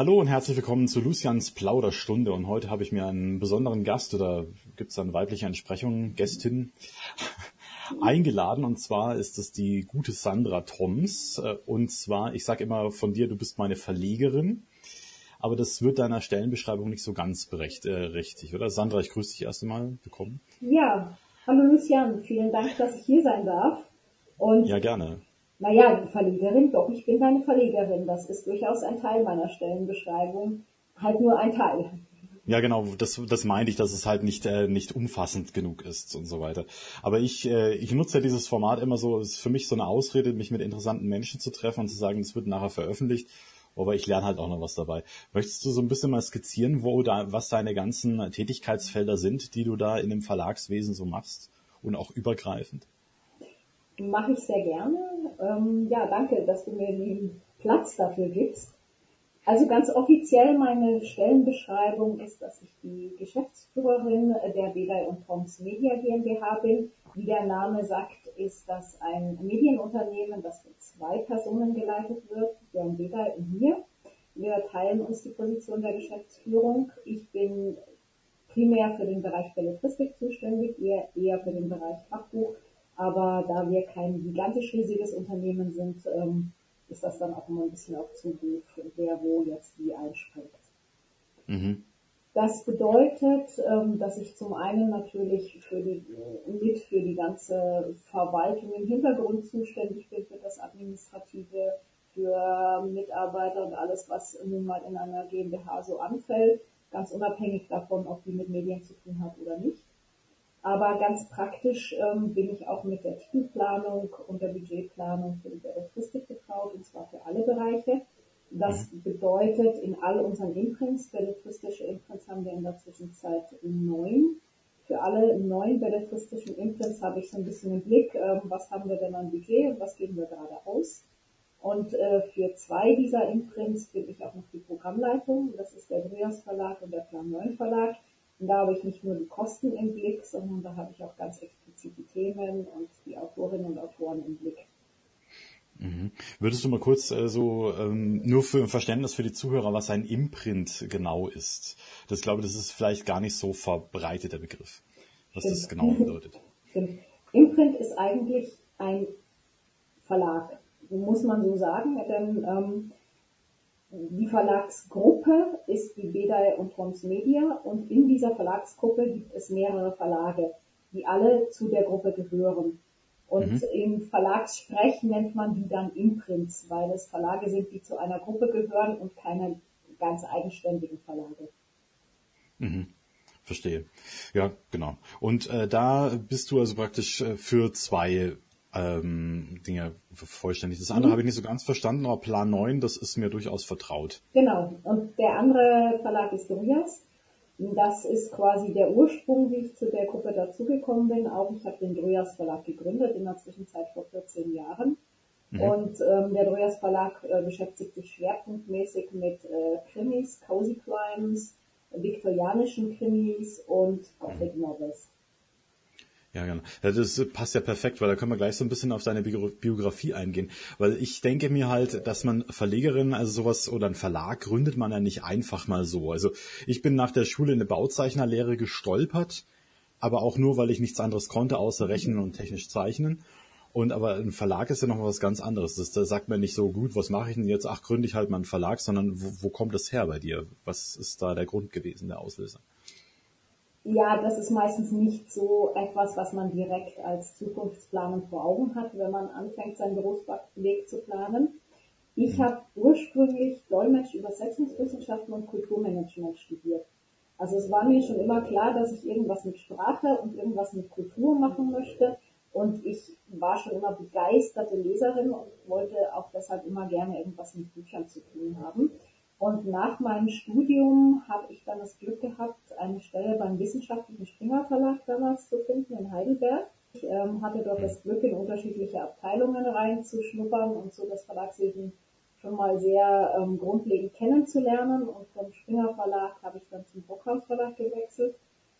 Hallo und herzlich willkommen zu Lucians Plauderstunde. Und heute habe ich mir einen besonderen Gast oder gibt es eine weibliche Entsprechung, Gästin, eingeladen. Und zwar ist es die gute Sandra Toms. Und zwar, ich sage immer von dir, du bist meine Verlegerin. Aber das wird deiner Stellenbeschreibung nicht so ganz berecht, äh, richtig, oder? Sandra, ich grüße dich erst einmal. Willkommen. Ja, hallo Lucian. Vielen Dank, dass ich hier sein darf. Und ja, gerne. Naja, die Verlegerin, doch, ich bin deine Verlegerin. Das ist durchaus ein Teil meiner Stellenbeschreibung. Halt nur ein Teil. Ja, genau, das, das meinte ich, dass es halt nicht, äh, nicht umfassend genug ist und so weiter. Aber ich, äh, ich nutze ja dieses Format immer so, es ist für mich so eine Ausrede, mich mit interessanten Menschen zu treffen und zu sagen, es wird nachher veröffentlicht. Aber ich lerne halt auch noch was dabei. Möchtest du so ein bisschen mal skizzieren, wo da, was deine ganzen Tätigkeitsfelder sind, die du da in dem Verlagswesen so machst und auch übergreifend? Mache ich sehr gerne. Ähm, ja, danke, dass du mir den Platz dafür gibst. Also ganz offiziell meine Stellenbeschreibung ist, dass ich die Geschäftsführerin der Bedei und Toms Media GmbH bin. Wie der Name sagt, ist das ein Medienunternehmen, das von zwei Personen geleitet wird, Björn Bedei und mir. Wir teilen uns die Position der Geschäftsführung. Ich bin primär für den Bereich Belletristik zuständig, eher, eher für den Bereich Fachbuch aber da wir kein gigantisch riesiges Unternehmen sind, ähm, ist das dann auch immer ein bisschen auf Zuruf, wer wo jetzt wie einspringt. Mhm. Das bedeutet, ähm, dass ich zum einen natürlich für die, mit für die ganze Verwaltung im Hintergrund zuständig bin, für das Administrative, für Mitarbeiter und alles, was nun mal in einer GmbH so anfällt, ganz unabhängig davon, ob die mit Medien zu tun hat oder nicht. Aber ganz praktisch ähm, bin ich auch mit der Titelplanung und der Budgetplanung für die Belletristik betraut, und zwar für alle Bereiche. Das mhm. bedeutet, in all unseren Imprints, belletristische Imprints haben wir in der Zwischenzeit neun. Für alle neun belletristischen Imprints habe ich so ein bisschen im Blick, äh, was haben wir denn an Budget und was geben wir gerade aus. Und äh, für zwei dieser Imprints bin ich auch noch die Programmleitung. Das ist der Drias Verlag und der Plan 9 Verlag. Und da habe ich nicht nur die Kosten im Blick, sondern da habe ich auch ganz explizit die Themen und die Autorinnen und Autoren im Blick. Mhm. Würdest du mal kurz äh, so ähm, nur für ein Verständnis für die Zuhörer, was ein Imprint genau ist? Das glaube, das ist vielleicht gar nicht so verbreitet der Begriff, was Stimmt. das genau bedeutet. Stimmt. Imprint ist eigentlich ein Verlag, muss man so sagen, denn ähm, die Verlagsgruppe ist die Bedei und Fons Media und in dieser Verlagsgruppe gibt es mehrere Verlage, die alle zu der Gruppe gehören. Und mhm. im Verlagssprech nennt man die dann Imprints, weil es Verlage sind, die zu einer Gruppe gehören und keine ganz eigenständigen Verlage. Mhm. Verstehe. Ja, genau. Und äh, da bist du also praktisch äh, für zwei ähm, Dinge vollständig. Das andere mhm. habe ich nicht so ganz verstanden, aber Plan 9, das ist mir durchaus vertraut. Genau. Und der andere Verlag ist Dorias. Das ist quasi der Ursprung, wie ich zu der Gruppe dazugekommen bin. Auch ich habe den Drojas Verlag gegründet in der Zwischenzeit vor 14 Jahren. Mhm. Und ähm, der Drojas Verlag äh, beschäftigt sich schwerpunktmäßig mit äh, Krimis, Cozy Crimes, viktorianischen Krimis und Gothic Novels. Ja, genau. Das passt ja perfekt, weil da können wir gleich so ein bisschen auf deine Biografie eingehen. Weil ich denke mir halt, dass man Verlegerin, also sowas oder ein Verlag gründet man ja nicht einfach mal so. Also ich bin nach der Schule in eine Bauzeichnerlehre gestolpert, aber auch nur, weil ich nichts anderes konnte, außer rechnen und technisch zeichnen. Und aber ein Verlag ist ja noch was ganz anderes. Das, da sagt man nicht so, gut, was mache ich denn jetzt? Ach, gründe ich halt mal einen Verlag, sondern wo, wo kommt das her bei dir? Was ist da der Grund gewesen, der Auslöser? Ja, das ist meistens nicht so etwas, was man direkt als Zukunftsplanung vor Augen hat, wenn man anfängt, seinen Berufsweg zu planen. Ich habe ursprünglich Dolmetsch, Übersetzungswissenschaften und Kulturmanagement studiert. Also es war mir schon immer klar, dass ich irgendwas mit Sprache und irgendwas mit Kultur machen möchte. Und ich war schon immer begeisterte Leserin und wollte auch deshalb immer gerne irgendwas mit Büchern zu tun haben. Und nach meinem Studium habe ich dann das Glück gehabt, eine Stelle beim Wissenschaftlichen Springer Verlag damals zu finden in Heidelberg. Ich ähm, hatte dort das Glück, in unterschiedliche Abteilungen reinzuschnuppern und so das Verlagswesen schon mal sehr ähm, grundlegend kennenzulernen. Und vom Springer Verlag habe ich dann zum Brockhaus Verlag gewechselt.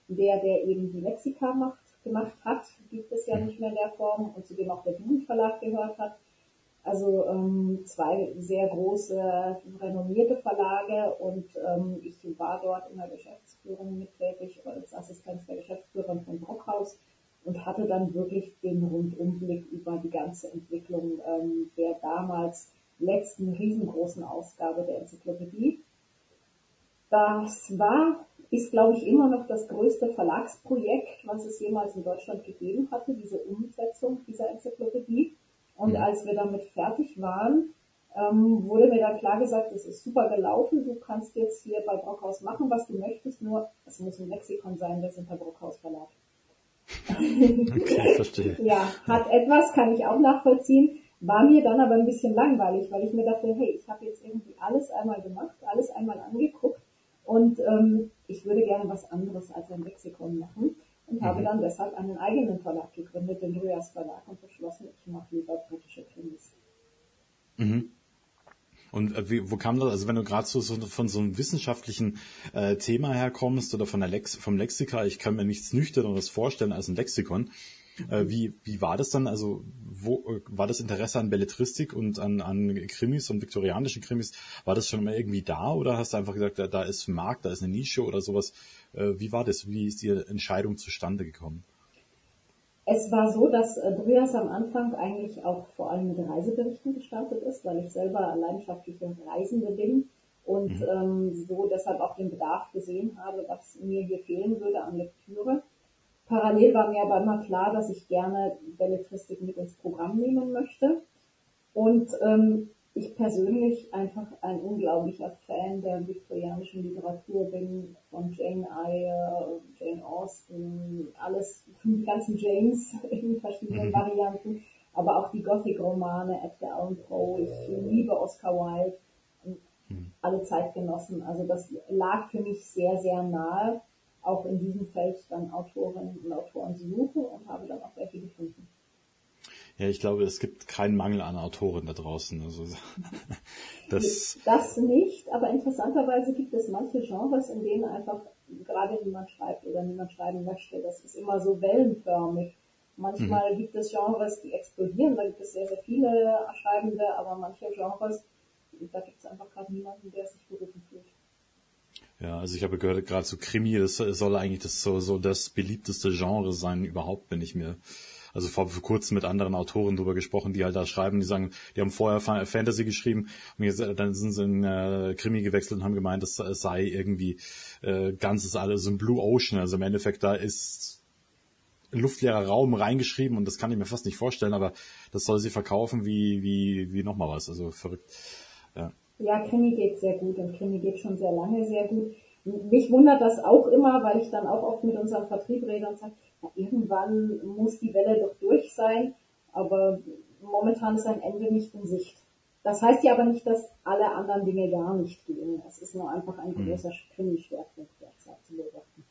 Der, der eben die Lexika macht, gemacht hat, gibt es ja nicht mehr in der Form und zu dem auch der Duden Verlag gehört hat. Also ähm, zwei sehr große, renommierte Verlage und ähm, ich war dort in der Geschäftsführung mit tätig als Assistenz der Geschäftsführerin von Brockhaus und hatte dann wirklich den Rundumblick über die ganze Entwicklung ähm, der damals letzten riesengroßen Ausgabe der Enzyklopädie. Das war, ist glaube ich immer noch das größte Verlagsprojekt, was es jemals in Deutschland gegeben hatte, diese Umsetzung dieser Enzyklopädie. Und mhm. als wir damit fertig waren, ähm, wurde mir dann klar gesagt, es ist super gelaufen, du kannst jetzt hier bei Brockhaus machen, was du möchtest, nur es muss ein Lexikon sein, wir sind der Brockhaus Verlag. Okay, verstehe. ja, hat etwas, kann ich auch nachvollziehen. War mir dann aber ein bisschen langweilig, weil ich mir dachte, hey, ich habe jetzt irgendwie alles einmal gemacht, alles einmal angeguckt und ähm, ich würde gerne was anderes als ein Lexikon machen und mhm. habe dann deshalb einen eigenen Verlag gegründet, den Rührs Verlag und beschlossen, ich mache lieber britische Krimis. Mhm. Und äh, wie, wo kam das? Also wenn du gerade so, so von so einem wissenschaftlichen äh, Thema herkommst oder von der Lex vom Lexika, ich kann mir nichts nüchterneres vorstellen als ein Lexikon. Äh, wie, wie war das dann? Also wo äh, war das Interesse an Belletristik und an, an Krimis und viktorianischen Krimis? War das schon mal irgendwie da oder hast du einfach gesagt, da, da ist ein Markt, da ist eine Nische oder sowas? Äh, wie war das? Wie ist die Entscheidung zustande gekommen? Es war so, dass äh, Brüers am Anfang eigentlich auch vor allem mit Reiseberichten gestartet ist, weil ich selber leidenschaftliche Reisende bin und mhm. ähm, so deshalb auch den Bedarf gesehen habe, was mir hier fehlen würde an Lektüre. Parallel war mir aber immer klar, dass ich gerne Belletristik mit ins Programm nehmen möchte. Und ähm, ich persönlich einfach ein unglaublicher Fan der viktorianischen Literatur bin, von Jane Eyre, Jane Austen, alles, die ganzen Janes in verschiedenen mhm. Varianten, aber auch die Gothic-Romane, Edgar Allan Poe, ich liebe Oscar Wilde und mhm. alle Zeitgenossen. Also das lag für mich sehr, sehr nahe, auch in diesem Feld dann Autorinnen und Autoren zu suchen und habe dann auch welche gefunden. Ja, ich glaube, es gibt keinen Mangel an Autoren da draußen. Also, das, das nicht, aber interessanterweise gibt es manche Genres, in denen einfach gerade niemand schreibt oder niemand schreiben möchte. Das ist immer so wellenförmig. Manchmal mhm. gibt es Genres, die explodieren, da gibt es sehr, sehr viele Schreibende, aber manche Genres, da gibt es einfach gerade niemanden, der sich berufen fühlt. Ja, also ich habe gehört, gerade so Krimi, das soll eigentlich das so, so das beliebteste Genre sein überhaupt, wenn ich mir also vor, vor kurzem mit anderen Autoren drüber gesprochen, die halt da schreiben, die sagen, die haben vorher Fantasy geschrieben und jetzt, äh, dann sind sie in äh, Krimi gewechselt und haben gemeint, es sei irgendwie äh, ganzes alles ein Blue Ocean. Also im Endeffekt da ist luftleerer Raum reingeschrieben und das kann ich mir fast nicht vorstellen, aber das soll sie verkaufen wie, wie, wie nochmal was. Also verrückt. Ja. ja, Krimi geht sehr gut und Krimi geht schon sehr lange sehr gut. Mich wundert das auch immer, weil ich dann auch oft mit unserem Vertrieb rede und sage, irgendwann muss die Welle doch durch sein, aber momentan ist ein Ende nicht in Sicht. Das heißt ja aber nicht, dass alle anderen Dinge gar nicht gehen. Es ist nur einfach ein hm. großer Krimi-Schwerpunkt derzeit zu beobachten.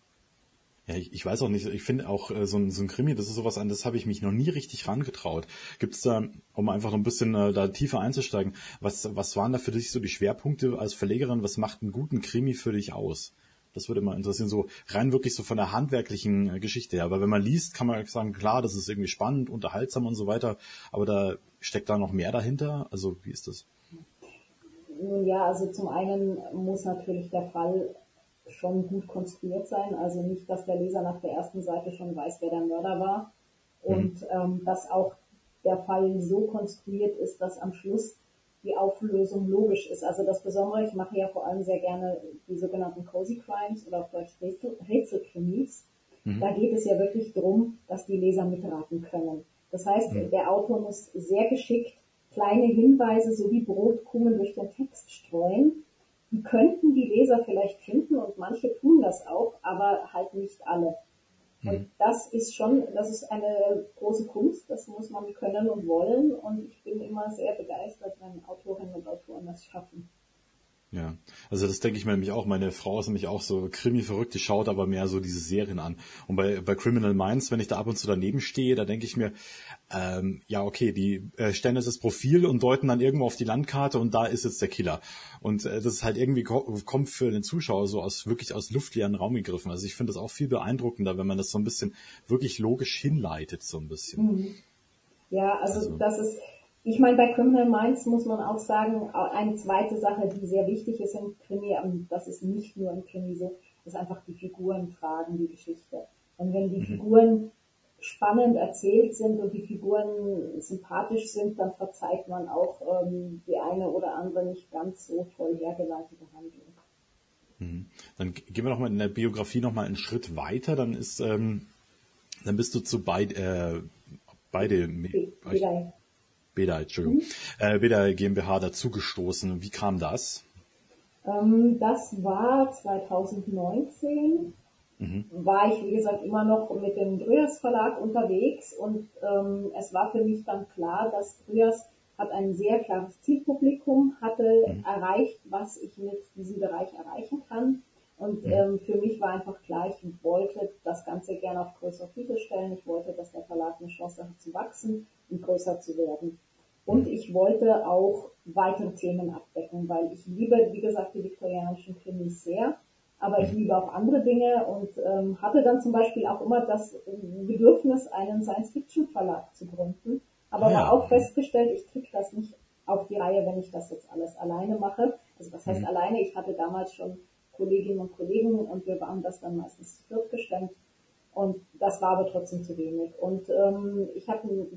Ja, ich, ich weiß auch nicht, ich finde auch äh, so, ein, so ein Krimi, das ist sowas an, das habe ich mich noch nie richtig rangetraut. Gibt es da, um einfach noch ein bisschen äh, da tiefer einzusteigen, was, was waren da für dich so die Schwerpunkte als Verlegerin? Was macht einen guten Krimi für dich aus? Das würde mal interessieren, so rein wirklich so von der handwerklichen äh, Geschichte her. Aber wenn man liest, kann man sagen, klar, das ist irgendwie spannend, unterhaltsam und so weiter, aber da steckt da noch mehr dahinter. Also wie ist das? Nun ja, also zum einen muss natürlich der Fall schon gut konstruiert sein. Also nicht, dass der Leser nach der ersten Seite schon weiß, wer der Mörder war. Und mhm. ähm, dass auch der Fall so konstruiert ist, dass am Schluss die Auflösung logisch ist. Also das Besondere, ich mache ja vor allem sehr gerne die sogenannten Cozy Crimes oder auf Deutsch Rätselkrimis. Mhm. Da geht es ja wirklich darum, dass die Leser mitraten können. Das heißt, mhm. der Autor muss sehr geschickt kleine Hinweise sowie Brotkrumen durch den Text streuen. Die könnten die Leser vielleicht finden und manche tun das auch, aber halt nicht alle. Und mhm. das ist schon, das ist eine große Kunst, das muss man können und wollen. Und ich bin immer sehr begeistert, wenn Autorinnen und Autoren das schaffen. Ja, also das denke ich mir nämlich auch. Meine Frau ist nämlich auch so Krimi-verrückt, die schaut aber mehr so diese Serien an. Und bei, bei Criminal Minds, wenn ich da ab und zu daneben stehe, da denke ich mir, ähm, ja okay, die äh, stellen jetzt das Profil und deuten dann irgendwo auf die Landkarte und da ist jetzt der Killer. Und äh, das ist halt irgendwie kommt für den Zuschauer so aus wirklich aus luftleeren Raum gegriffen. Also ich finde das auch viel beeindruckender, wenn man das so ein bisschen wirklich logisch hinleitet, so ein bisschen. Mhm. Ja, also, also. das ist ich meine, bei Criminal Minds muss man auch sagen, eine zweite Sache, die sehr wichtig ist im Krimi, und das ist nicht nur im Krimi so, ist einfach die Figuren tragen die Geschichte. Und wenn die mhm. Figuren spannend erzählt sind und die Figuren sympathisch sind, dann verzeiht man auch ähm, die eine oder andere nicht ganz so toll hergeleitete Handlung. Mhm. Dann gehen wir noch mal in der Biografie noch mal einen Schritt weiter. Dann ist, ähm, dann bist du zu beid, äh, beide Bedei. Bedei, Entschuldigung, mhm. äh, Bedei GmbH dazugestoßen. Wie kam das? Ähm, das war 2019 mhm. war ich, wie gesagt, immer noch mit dem Drüers Verlag unterwegs und ähm, es war für mich dann klar, dass Drüers hat ein sehr klares Zielpublikum, hatte mhm. erreicht, was ich mit diesem Bereich erreichen kann. Und ähm, für mich war einfach klar, ich wollte das Ganze gerne auf größere Füße stellen. Ich wollte, dass der Verlag eine Chance hat zu wachsen und größer zu werden. Und ich wollte auch weitere Themen abdecken, weil ich liebe, wie gesagt, die viktorianischen Krimis sehr aber ich liebe auch andere Dinge und ähm, hatte dann zum Beispiel auch immer das Bedürfnis, einen Science-Fiction-Verlag zu gründen, aber ah ja. war auch festgestellt, ich kriege das nicht auf die Reihe, wenn ich das jetzt alles alleine mache. Also was heißt mhm. alleine? Ich hatte damals schon Kolleginnen und Kollegen und wir waren das dann meistens zu viert gestemmt und das war aber trotzdem zu wenig. Und ähm, ich hatte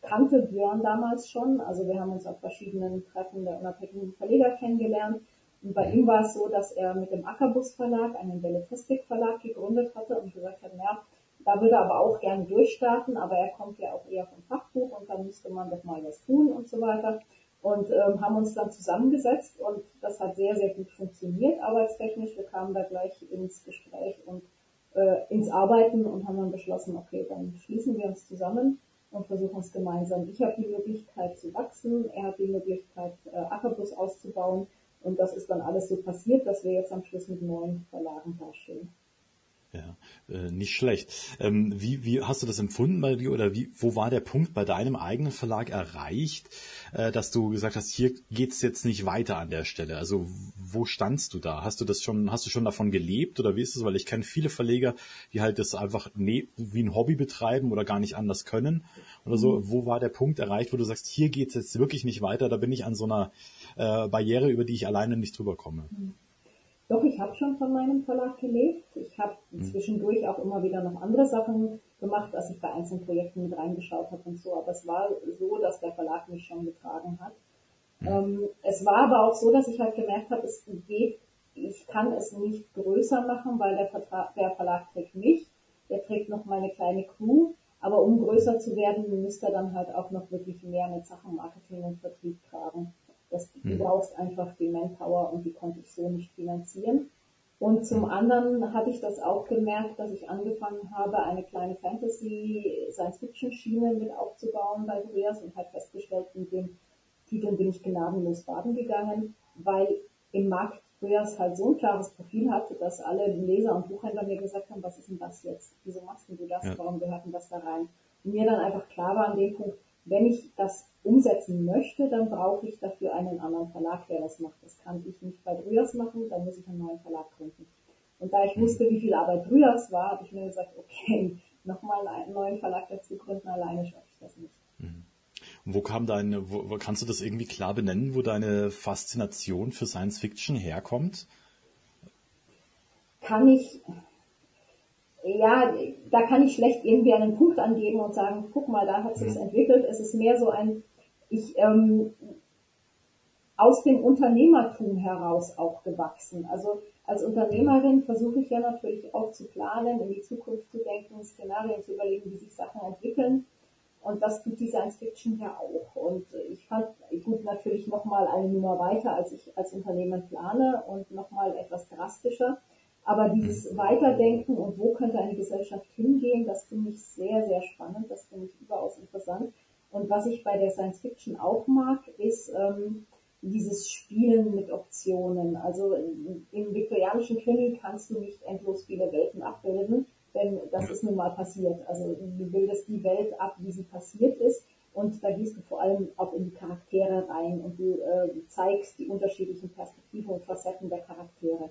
kannte Björn damals schon, also wir haben uns auf verschiedenen Treffen der unabhängigen Verleger kennengelernt und bei ihm war es so, dass er mit dem Ackerbus Verlag einen Belletristik Verlag gegründet hatte und gesagt hat, naja, da würde er aber auch gerne durchstarten, aber er kommt ja auch eher vom Fachbuch und da müsste man doch mal was tun und so weiter. Und ähm, haben uns dann zusammengesetzt und das hat sehr, sehr gut funktioniert arbeitstechnisch. Wir kamen da gleich ins Gespräch und äh, ins Arbeiten und haben dann beschlossen, okay, dann schließen wir uns zusammen und versuchen es gemeinsam. Ich habe die Möglichkeit zu wachsen, er hat die Möglichkeit, äh, Ackerbus auszubauen und das ist dann alles so passiert, dass wir jetzt am Schluss mit neun Verlagen dastehen. Ja, äh, nicht schlecht. Ähm, wie, wie hast du das empfunden bei dir oder wie, wo war der Punkt bei deinem eigenen Verlag erreicht, äh, dass du gesagt hast, hier geht's jetzt nicht weiter an der Stelle? Also wo standst du da? Hast du das schon, hast du schon davon gelebt oder wie ist es? Weil ich kenne viele Verleger, die halt das einfach ne, wie ein Hobby betreiben oder gar nicht anders können oder so. Mhm. Wo war der Punkt erreicht, wo du sagst, hier geht's jetzt wirklich nicht weiter? Da bin ich an so einer äh, Barriere, über die ich alleine nicht drüber komme. Mhm. Doch, ich habe schon von meinem Verlag gelebt. Ich habe mhm. zwischendurch auch immer wieder noch andere Sachen gemacht, als ich bei einzelnen Projekten mit reingeschaut habe und so. Aber es war so, dass der Verlag mich schon getragen hat. Mhm. Ähm, es war aber auch so, dass ich halt gemerkt habe, es geht, ich kann es nicht größer machen, weil der, Vertrag, der Verlag trägt mich, der trägt noch meine kleine Crew. Aber um größer zu werden, müsste er dann halt auch noch wirklich mehr mit Sachen Marketing und Vertrieb tragen. Das, du mhm. brauchst einfach die Manpower und die konnte ich so nicht finanzieren. Und zum anderen habe ich das auch gemerkt, dass ich angefangen habe, eine kleine Fantasy-Science-Fiction-Schiene mit aufzubauen bei Dreas und habe festgestellt, mit dem Titeln bin ich gnadenlos baden gegangen, weil im Markt Dreas halt so ein klares Profil hatte, dass alle Leser und Buchhändler mir gesagt haben, was ist denn das jetzt? Wieso machst du das? Ja. Warum gehört denn das da rein? Und mir dann einfach klar war an dem Punkt, wenn ich das umsetzen möchte, dann brauche ich dafür einen anderen Verlag, der das macht. Das kann ich nicht bei Brüers machen, dann muss ich einen neuen Verlag gründen. Und da ich mhm. wusste, wie viel Arbeit Brüers war, habe ich mir gesagt, okay, nochmal einen neuen Verlag dazu gründen, alleine schaffe ich das nicht. Mhm. Und wo kam deine, wo, kannst du das irgendwie klar benennen, wo deine Faszination für Science Fiction herkommt? Kann ich, ja, da kann ich schlecht irgendwie einen Punkt angeben und sagen, guck mal, da hat sich's entwickelt. Es ist mehr so ein, ich ähm, aus dem Unternehmertum heraus auch gewachsen. Also als Unternehmerin versuche ich ja natürlich auch zu planen, in die Zukunft zu denken, Szenarien zu überlegen, wie sich Sachen entwickeln. Und das tut die Science Fiction ja auch. Und ich fand, gut, natürlich nochmal eine Nummer weiter, als ich als Unternehmen plane und nochmal etwas drastischer. Aber dieses Weiterdenken und wo könnte eine Gesellschaft hingehen, das finde ich sehr, sehr spannend, das finde ich überaus interessant. Und was ich bei der Science Fiction auch mag, ist ähm, dieses Spielen mit Optionen. Also im viktorianischen Krimi kannst du nicht endlos viele Welten abbilden, denn das ist nun mal passiert. Also du bildest die Welt ab, wie sie passiert ist. Und da gehst du vor allem auch in die Charaktere rein und du äh, zeigst die unterschiedlichen Perspektiven und Facetten der Charaktere.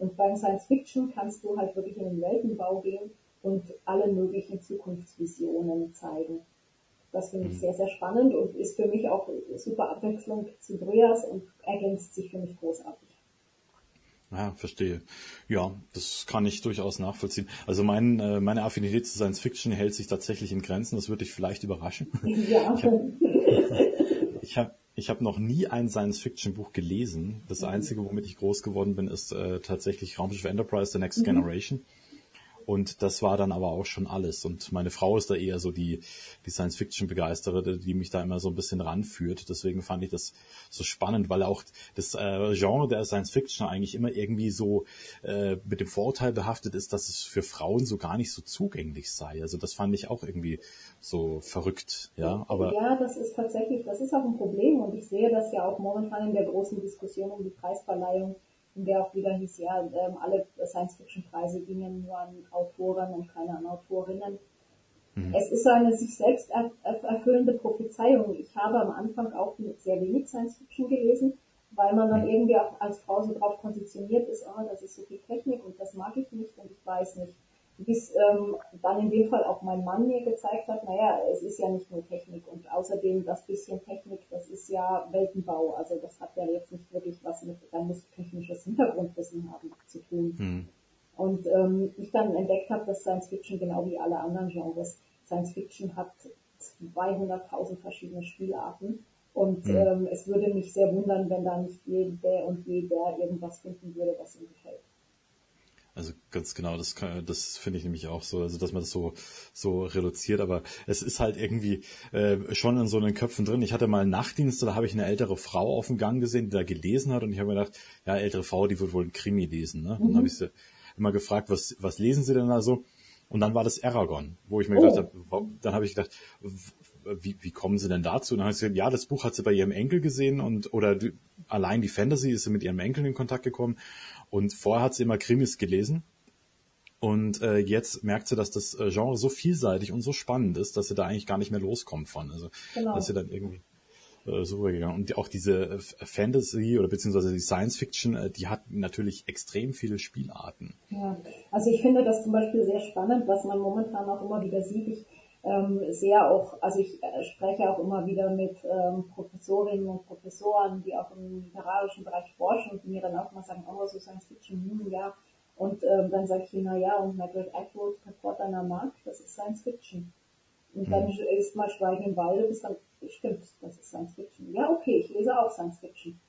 Und beim Science Fiction kannst du halt wirklich in den Weltenbau gehen und alle möglichen Zukunftsvisionen zeigen. Das finde ich mhm. sehr, sehr spannend und ist für mich auch super Abwechslung zu Brüers und ergänzt sich für mich großartig. Ja, verstehe. Ja, das kann ich durchaus nachvollziehen. Also mein, äh, meine Affinität zu Science Fiction hält sich tatsächlich in Grenzen. Das würde dich vielleicht überraschen. Ja. Ich habe ich hab noch nie ein Science-Fiction-Buch gelesen. Das mhm. Einzige, womit ich groß geworden bin, ist äh, tatsächlich Raumschiff Enterprise, The Next mhm. Generation. Und das war dann aber auch schon alles. Und meine Frau ist da eher so die, die Science-Fiction-Begeistere, die mich da immer so ein bisschen ranführt. Deswegen fand ich das so spannend, weil auch das äh, Genre der Science-Fiction eigentlich immer irgendwie so äh, mit dem Vorurteil behaftet ist, dass es für Frauen so gar nicht so zugänglich sei. Also das fand ich auch irgendwie so verrückt. Ja, aber ja, das ist tatsächlich, das ist auch ein Problem. Und ich sehe das ja auch momentan in der großen Diskussion um die Preisverleihung in der auch wieder hieß, ja, ähm, alle Science-Fiction-Preise gingen nur an Autoren und keine an Autorinnen. Mhm. Es ist so eine sich selbst erfüllende Prophezeiung. Ich habe am Anfang auch sehr wenig Science-Fiction gelesen, weil man dann mhm. irgendwie auch als Frau so drauf konditioniert ist, oh, das ist so viel Technik und das mag ich nicht und ich weiß nicht bis ähm, dann in dem Fall auch mein Mann mir gezeigt hat, naja, es ist ja nicht nur Technik und außerdem das bisschen Technik, das ist ja Weltenbau, also das hat ja jetzt nicht wirklich was mit, muss technisches Hintergrundwissen haben zu tun. Hm. Und ähm, ich dann entdeckt habe, dass Science Fiction genau wie alle anderen Genres, Science Fiction hat 200.000 verschiedene Spielarten und hm. ähm, es würde mich sehr wundern, wenn da nicht jeder und jeder irgendwas finden würde, was ihm gefällt. Also ganz genau, das, das finde ich nämlich auch so, also dass man das so so reduziert, aber es ist halt irgendwie äh, schon in so den Köpfen drin. Ich hatte mal einen Nachtdienst, da habe ich eine ältere Frau auf dem Gang gesehen, die da gelesen hat und ich habe mir gedacht, ja, ältere Frau, die wird wohl ein Krimi lesen. Ne? Mhm. Dann habe ich sie immer gefragt, was was lesen Sie denn da so? Und dann war das Aragon, wo ich mir oh. gedacht habe, dann habe ich gedacht, wie, wie kommen Sie denn dazu? Und dann habe ich gesagt, ja, das Buch hat sie bei ihrem Enkel gesehen und oder die, allein die Fantasy ist sie mit ihrem Enkel in Kontakt gekommen und vorher hat sie immer Krimis gelesen. Und äh, jetzt merkt sie, dass das äh, Genre so vielseitig und so spannend ist, dass sie da eigentlich gar nicht mehr loskommt von. Also genau. dass sie dann irgendwie äh, so rübergegangen. Und auch diese äh, Fantasy oder beziehungsweise die Science Fiction, äh, die hat natürlich extrem viele Spielarten. Ja, also ich finde das zum Beispiel sehr spannend, was man momentan auch immer wieder sieht. Ich ähm, sehr auch, also ich äh, spreche auch immer wieder mit ähm, Professorinnen und Professoren, die auch im literarischen Bereich forschen und mir dann auch mal sagen, oh, so Science Fiction, hm, ja. Und ähm, dann sage ich ihnen, na ja, und Margaret Atwood, Report einer Markt, das ist Science Fiction. Und mhm. dann ist mal Schweigen im Walde, bis dann, stimmt, das ist Science Fiction. Ja, okay, ich lese auch Science Fiction.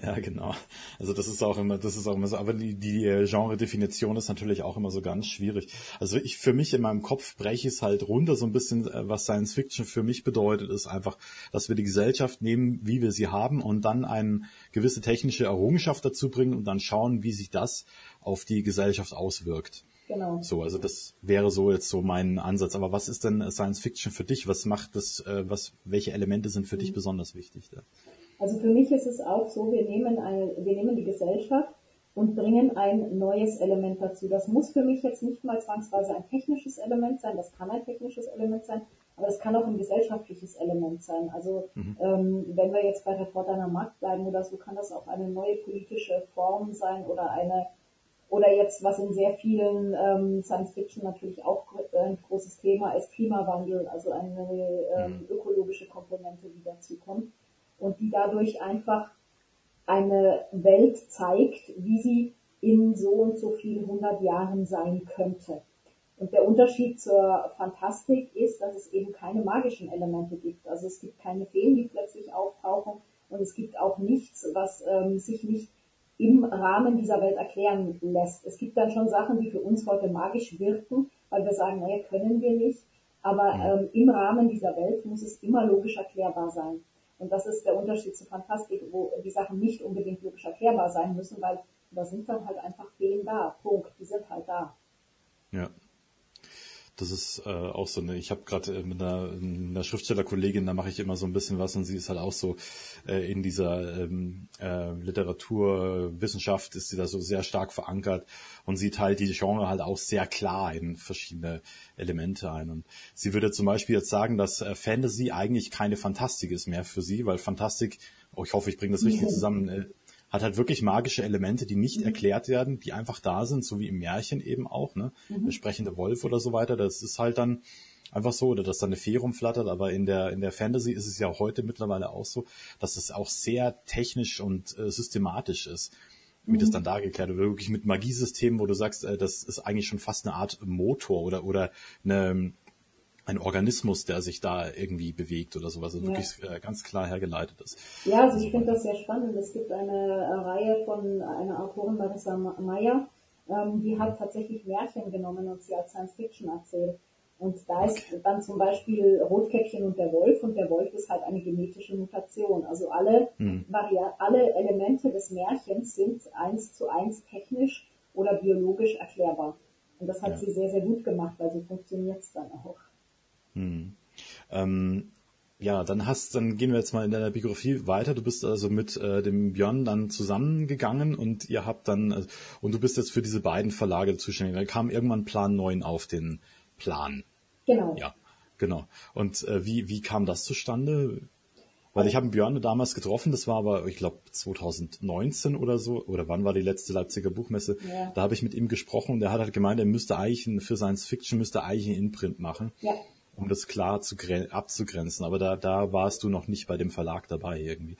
Ja, genau. Also das ist auch immer, das ist auch immer so, aber die, die äh, Genre-Definition ist natürlich auch immer so ganz schwierig. Also ich für mich in meinem Kopf breche ich es halt runter so ein bisschen, äh, was Science Fiction für mich bedeutet, ist einfach, dass wir die Gesellschaft nehmen, wie wir sie haben und dann eine gewisse technische Errungenschaft dazu bringen und dann schauen, wie sich das auf die Gesellschaft auswirkt. Genau. So, also das wäre so jetzt so mein Ansatz. Aber was ist denn Science Fiction für dich? Was macht das, äh, was, welche Elemente sind für mhm. dich besonders wichtig? Da? Also für mich ist es auch so, wir nehmen, eine, wir nehmen die Gesellschaft und bringen ein neues Element dazu. Das muss für mich jetzt nicht mal zwangsweise ein technisches Element sein, das kann ein technisches Element sein, aber es kann auch ein gesellschaftliches Element sein. Also mhm. ähm, wenn wir jetzt bei Reporter am Markt bleiben oder so, kann das auch eine neue politische Form sein oder eine oder jetzt, was in sehr vielen ähm, Science Fiction natürlich auch ein großes Thema ist, Klimawandel, also eine ähm, mhm. ökologische Komponente, die dazu kommt und die dadurch einfach eine Welt zeigt, wie sie in so und so vielen hundert Jahren sein könnte. Und der Unterschied zur Fantastik ist, dass es eben keine magischen Elemente gibt. Also es gibt keine Feen, die plötzlich auftauchen und es gibt auch nichts, was ähm, sich nicht im Rahmen dieser Welt erklären lässt. Es gibt dann schon Sachen, die für uns heute magisch wirken, weil wir sagen, naja, können wir nicht. Aber ähm, im Rahmen dieser Welt muss es immer logisch erklärbar sein. Und das ist der Unterschied zu Fantastik, wo die Sachen nicht unbedingt logisch erklärbar sein müssen, weil da sind dann halt einfach Feen da. Punkt. Die sind halt da. Ja. Das ist äh, auch so eine, ich habe gerade äh, mit einer, einer Schriftstellerkollegin, da mache ich immer so ein bisschen was und sie ist halt auch so äh, in dieser ähm, äh, Literaturwissenschaft ist sie da so sehr stark verankert und sie teilt die Genre halt auch sehr klar in verschiedene Elemente ein. Und sie würde zum Beispiel jetzt sagen, dass äh, Fantasy eigentlich keine Fantastik ist mehr für sie, weil Fantastik, oh, ich hoffe, ich bringe das richtig zusammen, äh, hat halt wirklich magische Elemente, die nicht mhm. erklärt werden, die einfach da sind, so wie im Märchen eben auch, ne? Mhm. Der sprechende Wolf oder so weiter. Das ist halt dann einfach so, oder dass da eine Fee rumflattert, aber in der, in der Fantasy ist es ja heute mittlerweile auch so, dass es auch sehr technisch und äh, systematisch ist, wie mhm. das dann dargeklärt wird. Wirklich mit Magiesystemen, wo du sagst, äh, das ist eigentlich schon fast eine Art Motor oder, oder eine, ein Organismus, der sich da irgendwie bewegt oder sowas, also ja. wirklich äh, ganz klar hergeleitet ist. Ja, also ich finde das sehr spannend. Es gibt eine Reihe von einer Autorin, Marissa Meyer, ähm, die hat tatsächlich Märchen genommen und sie als Science Fiction erzählt. Und da ist dann zum Beispiel Rotkäppchen und der Wolf und der Wolf ist halt eine genetische Mutation. Also alle, hm. alle Elemente des Märchens sind eins zu eins technisch oder biologisch erklärbar. Und das hat ja. sie sehr, sehr gut gemacht, weil so funktioniert es dann auch. Hm. Ähm, ja, dann hast, dann gehen wir jetzt mal in deiner Biografie weiter. Du bist also mit äh, dem Björn dann zusammengegangen und ihr habt dann äh, und du bist jetzt für diese beiden Verlage zuständig. Dann kam irgendwann Plan 9 auf den Plan. Genau. Ja, genau. Und äh, wie wie kam das zustande? Weil ich habe Björn damals getroffen, das war aber, ich glaube, 2019 oder so, oder wann war die letzte Leipziger Buchmesse? Ja. Da habe ich mit ihm gesprochen und er hat halt gemeint, er müsste eigentlich für Science Fiction müsste eigentlich einen Imprint machen. Ja um das klar zu abzugrenzen. Aber da, da warst du noch nicht bei dem Verlag dabei irgendwie.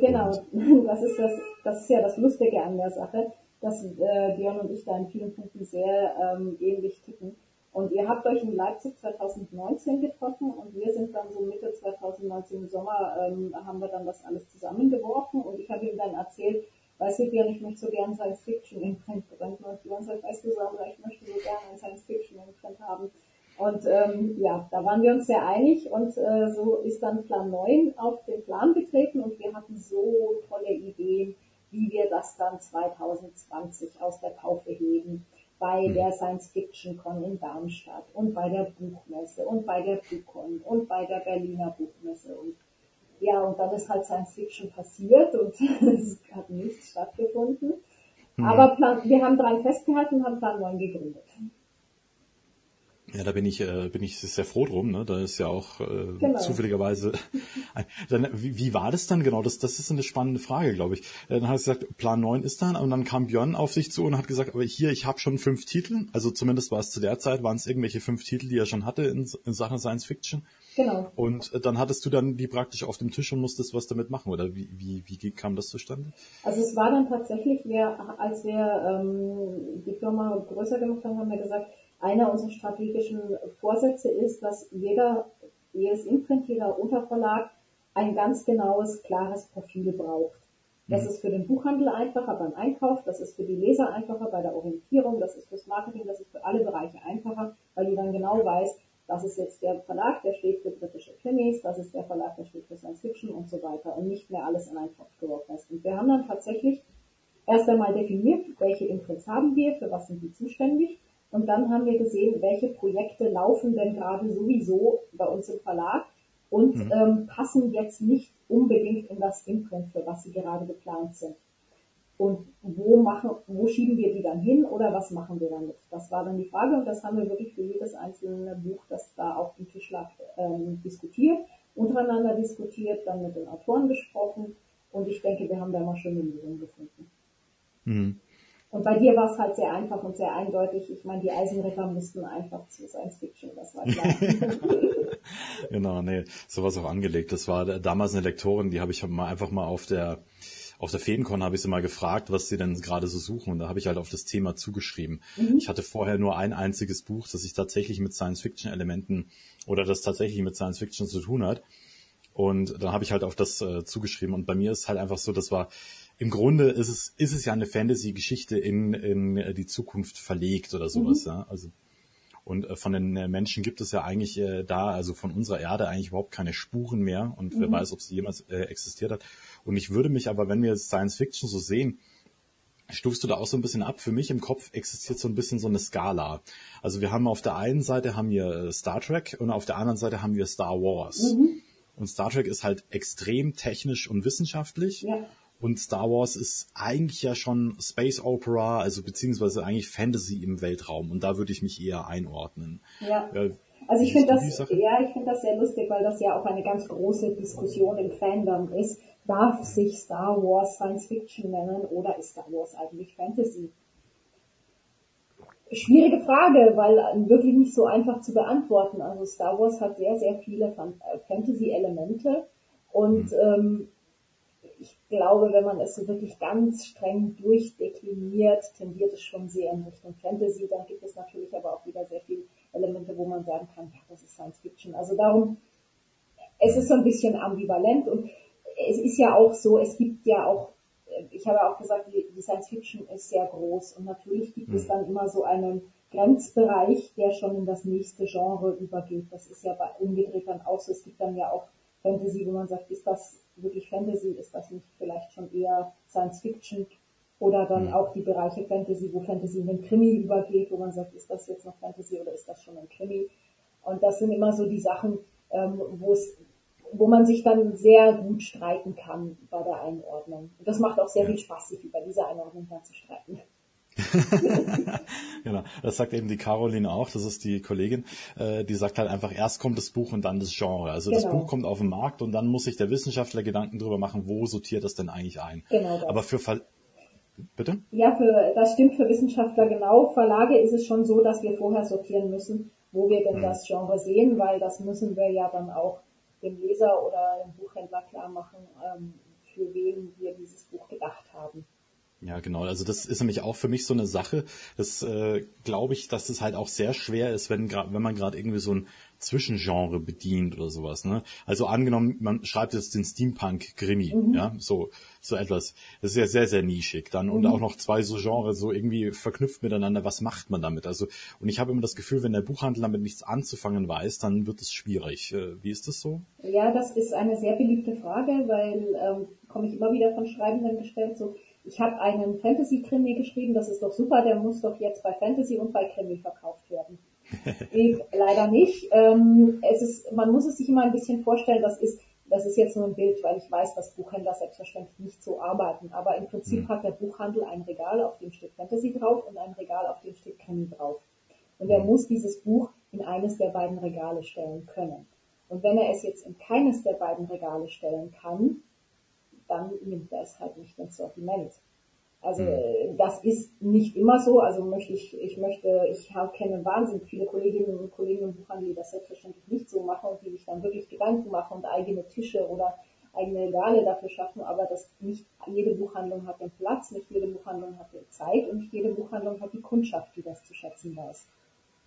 Genau, und das ist das, das ist ja das Lustige an der Sache, dass äh, Björn und ich da in vielen Punkten sehr ähm, ähnlich ticken. Und ihr habt euch in Leipzig 2019 getroffen und wir sind dann so Mitte 2019 im Sommer, ähm, haben wir dann das alles zusammengeworfen und ich habe ihm dann erzählt, weißt du, Björn, ich möchte so gerne Science Fiction in Print. Und Björn sagt, weißt du, Sandra, ich möchte so gerne ein Science Fiction in Print haben. Und ähm, ja, da waren wir uns sehr einig und äh, so ist dann Plan 9 auf den Plan getreten und wir hatten so tolle Ideen, wie wir das dann 2020 aus der Taufe heben bei mhm. der Science Fiction Con in Darmstadt und bei der Buchmesse und bei der Buchcon und bei der Berliner Buchmesse und ja, und dann ist halt Science Fiction passiert und es hat nichts stattgefunden. Mhm. Aber Plan, wir haben daran festgehalten und haben Plan 9 gegründet. Ja, da bin ich, äh, bin ich sehr froh drum. Ne? Da ist ja auch äh, genau. zufälligerweise. dann, wie, wie war das dann genau? Das, das ist eine spannende Frage, glaube ich. Äh, dann hat er gesagt, Plan 9 ist dann, und dann kam Björn auf sich zu und hat gesagt, aber hier, ich habe schon fünf Titel. Also zumindest war es zu der Zeit, waren es irgendwelche fünf Titel, die er schon hatte in, in Sachen Science Fiction. Genau. Und äh, dann hattest du dann die praktisch auf dem Tisch und musstest was damit machen, oder wie, wie, wie kam das zustande? Also es war dann tatsächlich, wir, als wir ähm, die Firma größer gemacht haben, haben wir gesagt, einer unserer strategischen Vorsätze ist, dass jeder, jedes Imprint, jeder Unterverlag ein ganz genaues, klares Profil braucht. Das mhm. ist für den Buchhandel einfacher beim Einkauf, das ist für die Leser einfacher bei der Orientierung, das ist fürs Marketing, das ist für alle Bereiche einfacher, weil du dann genau weißt, das ist jetzt der Verlag, der steht für britische Krimis, das ist der Verlag, der steht für Science Fiction und so weiter und nicht mehr alles in einen Topf geworfen ist. Und wir haben dann tatsächlich erst einmal definiert, welche Imprints haben wir, für was sind die zuständig und dann haben wir gesehen, welche Projekte laufen denn gerade sowieso bei uns im Verlag und mhm. ähm, passen jetzt nicht unbedingt in das Imprint, für was sie gerade geplant sind. Und wo machen, wo schieben wir die dann hin oder was machen wir damit? Das war dann die Frage und das haben wir wirklich für jedes einzelne Buch, das da auf dem Tisch lag, ähm, diskutiert, untereinander diskutiert, dann mit den Autoren gesprochen und ich denke, wir haben da mal schöne Lösungen gefunden. Mhm. Und bei dir war es halt sehr einfach und sehr eindeutig. Ich meine, die Eisenritter mussten einfach zu Science Fiction, das war klar. genau, nee, sowas auch angelegt. Das war damals eine Lektorin, die habe ich mal einfach mal auf der auf der Feencon habe ich sie mal gefragt, was sie denn gerade so suchen und da habe ich halt auf das Thema zugeschrieben. Mhm. Ich hatte vorher nur ein einziges Buch, das sich tatsächlich mit Science-Fiction-Elementen oder das tatsächlich mit Science-Fiction zu tun hat. Und dann habe ich halt auf das äh, zugeschrieben und bei mir ist halt einfach so, das war im Grunde ist es, ist es ja eine Fantasy-Geschichte in, in äh, die Zukunft verlegt oder sowas, mhm. ja. Also, und äh, von den äh, Menschen gibt es ja eigentlich äh, da, also von unserer Erde eigentlich überhaupt keine Spuren mehr und mhm. wer weiß, ob sie jemals äh, existiert hat. Und ich würde mich aber, wenn wir Science Fiction so sehen, stufst du da auch so ein bisschen ab. Für mich im Kopf existiert so ein bisschen so eine Skala. Also wir haben auf der einen Seite haben wir Star Trek und auf der anderen Seite haben wir Star Wars. Mhm. Und Star Trek ist halt extrem technisch und wissenschaftlich. Ja. Und Star Wars ist eigentlich ja schon Space Opera, also beziehungsweise eigentlich Fantasy im Weltraum. Und da würde ich mich eher einordnen. Ja. ja also ich finde das, ja, ich finde das sehr lustig, weil das ja auch eine ganz große Diskussion im Fandom ist. Darf sich Star Wars Science Fiction nennen oder ist Star Wars eigentlich Fantasy? Schwierige Frage, weil wirklich nicht so einfach zu beantworten. Also Star Wars hat sehr, sehr viele äh, Fantasy-Elemente und ähm, ich glaube, wenn man es so wirklich ganz streng durchdekliniert, tendiert es schon sehr in Richtung Fantasy. Dann gibt es natürlich aber auch wieder sehr viele Elemente, wo man sagen kann, ja, das ist Science Fiction. Also darum, es ist so ein bisschen ambivalent und es ist ja auch so, es gibt ja auch ich habe auch gesagt, die Science Fiction ist sehr groß und natürlich gibt mhm. es dann immer so einen Grenzbereich, der schon in das nächste Genre übergeht. Das ist ja bei umgedreht dann auch so. Es gibt dann ja auch Fantasy, wo man sagt, ist das wirklich Fantasy, ist das nicht vielleicht schon eher Science Fiction? Oder dann mhm. auch die Bereiche Fantasy, wo Fantasy in den Krimi übergeht, wo man sagt, ist das jetzt noch Fantasy oder ist das schon ein Krimi? Und das sind immer so die Sachen, ähm, wo es wo man sich dann sehr gut streiten kann bei der Einordnung. Und das macht auch sehr viel Spaß, sich über diese Einordnung dann zu streiten. genau, das sagt eben die Caroline auch, das ist die Kollegin, äh, die sagt halt einfach, erst kommt das Buch und dann das Genre. Also genau. das Buch kommt auf den Markt und dann muss sich der Wissenschaftler Gedanken darüber machen, wo sortiert das denn eigentlich ein. Genau das. Aber für Ver Bitte? Ja, für, das stimmt für Wissenschaftler genau. Verlage ist es schon so, dass wir vorher sortieren müssen, wo wir denn hm. das Genre sehen, weil das müssen wir ja dann auch dem Leser oder dem Buchhändler klar machen, ähm, für wen wir dieses Buch gedacht haben. Ja, genau. Also das ist nämlich auch für mich so eine Sache. Das äh, glaube ich, dass es halt auch sehr schwer ist, wenn, wenn man gerade irgendwie so ein Zwischengenre bedient oder sowas. Ne? Also angenommen, man schreibt jetzt den Steampunk-Krimi, mhm. ja, so, so etwas. Das ist ja sehr, sehr nischig dann mhm. und auch noch zwei so Genres so irgendwie verknüpft miteinander. Was macht man damit? Also, und ich habe immer das Gefühl, wenn der Buchhandel damit nichts anzufangen weiß, dann wird es schwierig. Äh, wie ist das so? Ja, das ist eine sehr beliebte Frage, weil ähm, komme ich immer wieder von Schreibenden gestellt, so, ich habe einen Fantasy-Krimi geschrieben, das ist doch super, der muss doch jetzt bei Fantasy und bei Krimi verkauft werden. Ich, leider nicht. Ähm, es ist, man muss es sich immer ein bisschen vorstellen, das ist, das ist jetzt nur ein Bild, weil ich weiß, dass Buchhändler selbstverständlich nicht so arbeiten. Aber im Prinzip mhm. hat der Buchhandel ein Regal, auf dem steht Fantasy drauf und ein Regal, auf dem steht Krimi drauf. Und er mhm. muss dieses Buch in eines der beiden Regale stellen können. Und wenn er es jetzt in keines der beiden Regale stellen kann, dann nimmt er es halt nicht ins Sortiment. Also mhm. das ist nicht immer so. Also möchte ich, ich möchte, ich kenne wahnsinnig viele Kolleginnen und Kollegen im Buchhandel, die das selbstverständlich nicht so machen und die sich dann wirklich Gedanken machen und eigene Tische oder eigene Regale dafür schaffen, aber das nicht jede Buchhandlung hat den Platz, nicht jede Buchhandlung hat die Zeit und nicht jede Buchhandlung hat die Kundschaft, die das zu schätzen weiß.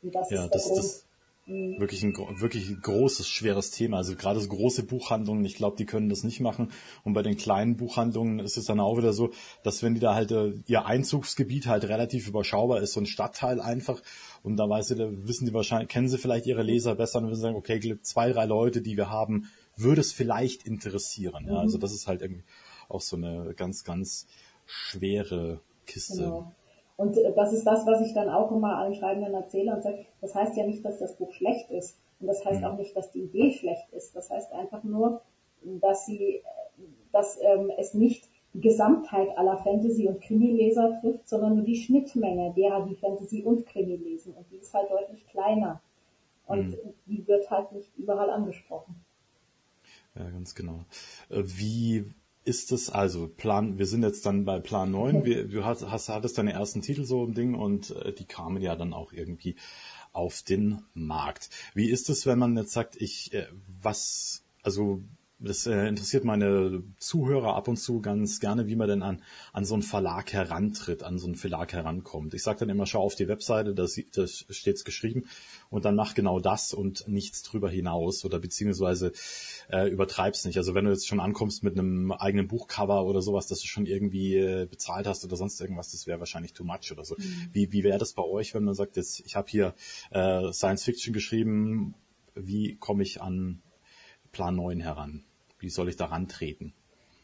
Und das ja, ist der das, Grund, das Mhm. Wirklich ein, wirklich ein großes, schweres Thema. Also gerade so große Buchhandlungen, ich glaube, die können das nicht machen. Und bei den kleinen Buchhandlungen ist es dann auch wieder so, dass wenn die da halt äh, ihr Einzugsgebiet halt relativ überschaubar ist, so ein Stadtteil einfach, und da weiß sie, da wissen die wahrscheinlich, kennen sie vielleicht ihre Leser besser und würden sagen, okay, zwei, drei Leute, die wir haben, würde es vielleicht interessieren. Ja, also mhm. das ist halt irgendwie auch so eine ganz, ganz schwere Kiste. Genau. Und äh, das ist das, was ich dann auch immer allen Schreibenden erzähle und sage, das heißt ja nicht, dass das Buch schlecht ist. Und das heißt mhm. auch nicht, dass die Idee schlecht ist. Das heißt einfach nur, dass sie, dass ähm, es nicht die Gesamtheit aller Fantasy- und Krimi-Leser trifft, sondern nur die Schnittmenge derer, die Fantasy und Krimi lesen. Und die ist halt deutlich kleiner. Und mhm. die wird halt nicht überall angesprochen. Ja, ganz genau. Äh, wie ist es also Plan, wir sind jetzt dann bei Plan 9, wir, du hast, hast, hattest deine ersten Titel so im Ding und äh, die kamen ja dann auch irgendwie auf den Markt. Wie ist es, wenn man jetzt sagt, ich, äh, was, also das äh, interessiert meine Zuhörer ab und zu ganz gerne, wie man denn an, an so einen Verlag herantritt, an so einen Verlag herankommt. Ich sage dann immer, schau auf die Webseite, da, da steht's geschrieben und dann mach genau das und nichts drüber hinaus oder beziehungsweise äh, übertreib's nicht. Also wenn du jetzt schon ankommst mit einem eigenen Buchcover oder sowas, dass du schon irgendwie äh, bezahlt hast oder sonst irgendwas, das wäre wahrscheinlich too much oder so. Mhm. Wie, wie wäre das bei euch, wenn man sagt, jetzt, ich habe hier äh, Science Fiction geschrieben, wie komme ich an Plan 9 heran? Wie soll ich daran treten?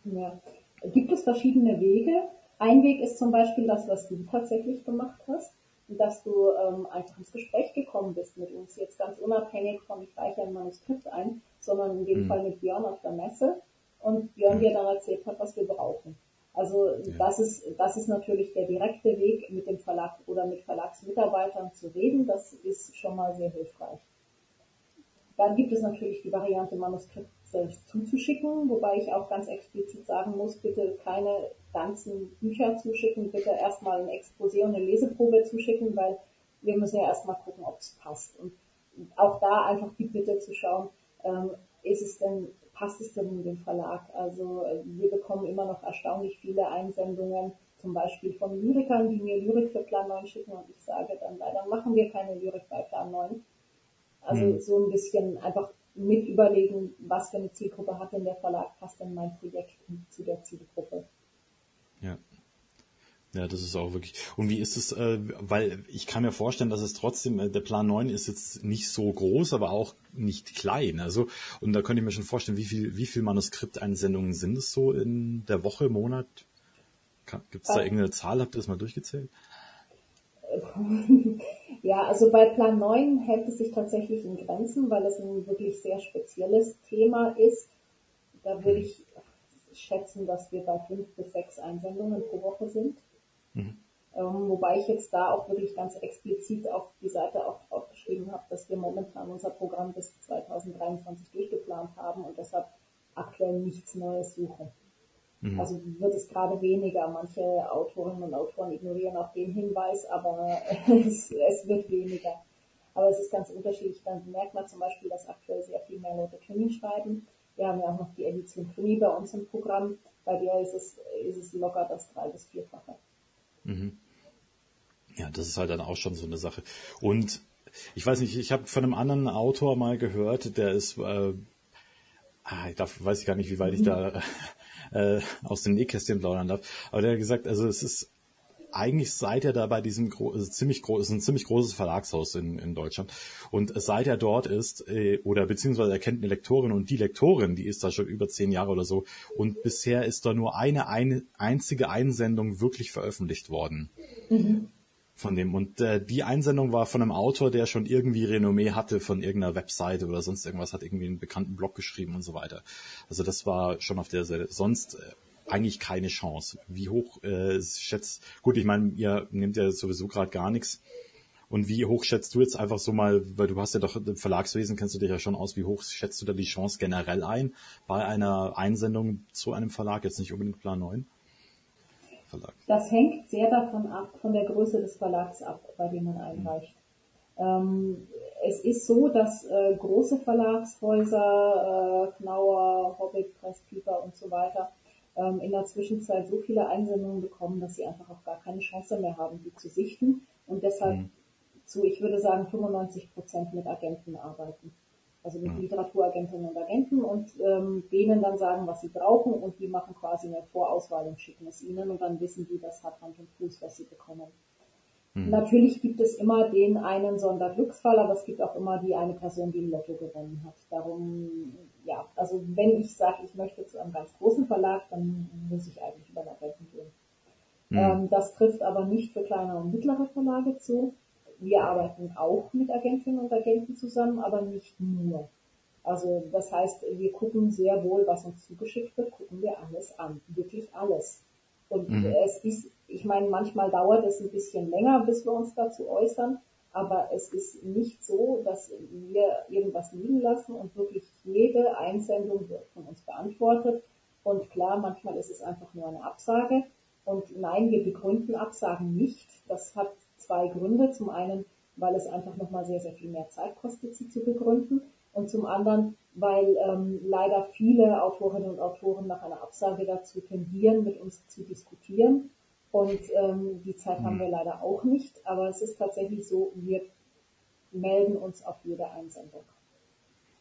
Ja. Gibt es verschiedene Wege? Ein Weg ist zum Beispiel das, was du tatsächlich gemacht hast, dass du ähm, einfach ins Gespräch gekommen bist mit uns, jetzt ganz unabhängig von, ich reiche ein Manuskript ein, sondern in dem mhm. Fall mit Björn auf der Messe und Björn mhm. dir dann erzählt hat, was wir brauchen. Also ja. das ist das ist natürlich der direkte Weg, mit dem Verlag oder mit Verlagsmitarbeitern zu reden. Das ist schon mal sehr hilfreich. Dann gibt es natürlich die Variante Manuskript zuzuschicken, wobei ich auch ganz explizit sagen muss, bitte keine ganzen Bücher zuschicken, bitte erstmal ein Exposé und eine Leseprobe zuschicken, weil wir müssen ja erstmal gucken, ob es passt. Und auch da einfach die Bitte zu schauen, ähm, ist es denn, passt es denn in den Verlag? Also äh, wir bekommen immer noch erstaunlich viele Einsendungen, zum Beispiel von Lyrikern, die mir Lyrik für Plan 9 schicken und ich sage dann leider machen wir keine Lyrik bei Plan 9. Also mhm. so ein bisschen einfach mit überlegen, was für eine Zielgruppe hat denn der Verlag, passt denn mein Projekt zu der Zielgruppe. Ja. Ja, das ist auch wirklich. Und wie ist es, äh, weil ich kann mir vorstellen, dass es trotzdem, äh, der Plan 9 ist jetzt nicht so groß, aber auch nicht klein. Also, und da könnte ich mir schon vorstellen, wie viel, wie viel Manuskripteinsendungen sind es so in der Woche, Monat? Gibt es da irgendeine Zahl? Habt ihr das mal durchgezählt? Ja, also bei Plan 9 hält es sich tatsächlich in Grenzen, weil es ein wirklich sehr spezielles Thema ist. Da würde ich schätzen, dass wir bei fünf bis sechs Einsendungen pro Woche sind. Mhm. Ähm, wobei ich jetzt da auch wirklich ganz explizit auf die Seite auch aufgeschrieben habe, dass wir momentan unser Programm bis 2023 durchgeplant haben und deshalb aktuell nichts Neues suchen. Mhm. Also wird es gerade weniger. Manche Autorinnen und Autoren ignorieren auch den Hinweis, aber es, es wird weniger. Aber es ist ganz unterschiedlich. Dann merkt man zum Beispiel, dass aktuell sehr viel mehr Leute Krimi schreiben. Wir haben ja auch noch die Edition Krimi bei uns im Programm. Bei der ist es, ist es locker das drei- bis vierfache. Mhm. Ja, das ist halt dann auch schon so eine Sache. Und ich weiß nicht, ich habe von einem anderen Autor mal gehört, der ist, äh, ah, ich darf, weiß ich gar nicht, wie weit ich da äh, aus den Nähkästchen plaudern darf, aber der hat gesagt, also es ist eigentlich seit er da bei diesem gro also ziemlich groß, ist ein ziemlich großes Verlagshaus in, in Deutschland. Und seit er dort ist, äh, oder beziehungsweise er kennt eine Lektorin und die Lektorin, die ist da schon über zehn Jahre oder so. Und bisher ist da nur eine, eine einzige Einsendung wirklich veröffentlicht worden. Mhm von dem. Und äh, die Einsendung war von einem Autor, der schon irgendwie Renommee hatte von irgendeiner Webseite oder sonst irgendwas, hat irgendwie einen bekannten Blog geschrieben und so weiter. Also das war schon auf der Seite. Sonst äh, eigentlich keine Chance. Wie hoch äh, schätzt, gut, ich meine, ihr nehmt ja sowieso gerade gar nichts. Und wie hoch schätzt du jetzt einfach so mal, weil du hast ja doch im Verlagswesen, kennst du dich ja schon aus, wie hoch schätzt du da die Chance generell ein bei einer Einsendung zu einem Verlag, jetzt nicht unbedingt Plan 9? Verlag? Das hängt sehr davon ab, von der Größe des Verlags ab, bei dem man einreicht. Mhm. Ähm, es ist so, dass äh, große Verlagshäuser, äh, Knauer, Hobbit, Presspieper und so weiter, ähm, in der Zwischenzeit so viele Einsendungen bekommen, dass sie einfach auch gar keine Chance mehr haben, die zu sichten und deshalb mhm. zu, ich würde sagen, 95 Prozent mit Agenten arbeiten also mit mhm. Literaturagentinnen und Agenten und ähm, denen dann sagen, was sie brauchen und die machen quasi eine Vorauswahl und schicken es ihnen und dann wissen die, das hat Hand und Fuß, was sie bekommen. Mhm. Natürlich gibt es immer den einen Sonderglücksfall, aber es gibt auch immer die eine Person, die im Lotto gewonnen hat. Darum, ja, also wenn ich sage, ich möchte zu einem ganz großen Verlag, dann muss ich eigentlich über Agenten gehen. Mhm. Ähm, das trifft aber nicht für kleine und mittlere Verlage zu. Wir arbeiten auch mit Agentinnen und Agenten zusammen, aber nicht nur. Also das heißt, wir gucken sehr wohl, was uns zugeschickt wird, gucken wir alles an, wirklich alles. Und mhm. es ist, ich meine, manchmal dauert es ein bisschen länger, bis wir uns dazu äußern, aber es ist nicht so, dass wir irgendwas liegen lassen und wirklich jede Einsendung wird von uns beantwortet. Und klar, manchmal ist es einfach nur eine Absage. Und nein, wir begründen Absagen nicht. Das hat zwei Gründe. Zum einen, weil es einfach nochmal sehr, sehr viel mehr Zeit kostet, sie zu begründen. Und zum anderen, weil ähm, leider viele Autorinnen und Autoren nach einer Absage dazu tendieren, mit uns zu diskutieren. Und ähm, die Zeit mhm. haben wir leider auch nicht. Aber es ist tatsächlich so, wir melden uns auf jede Einsendung.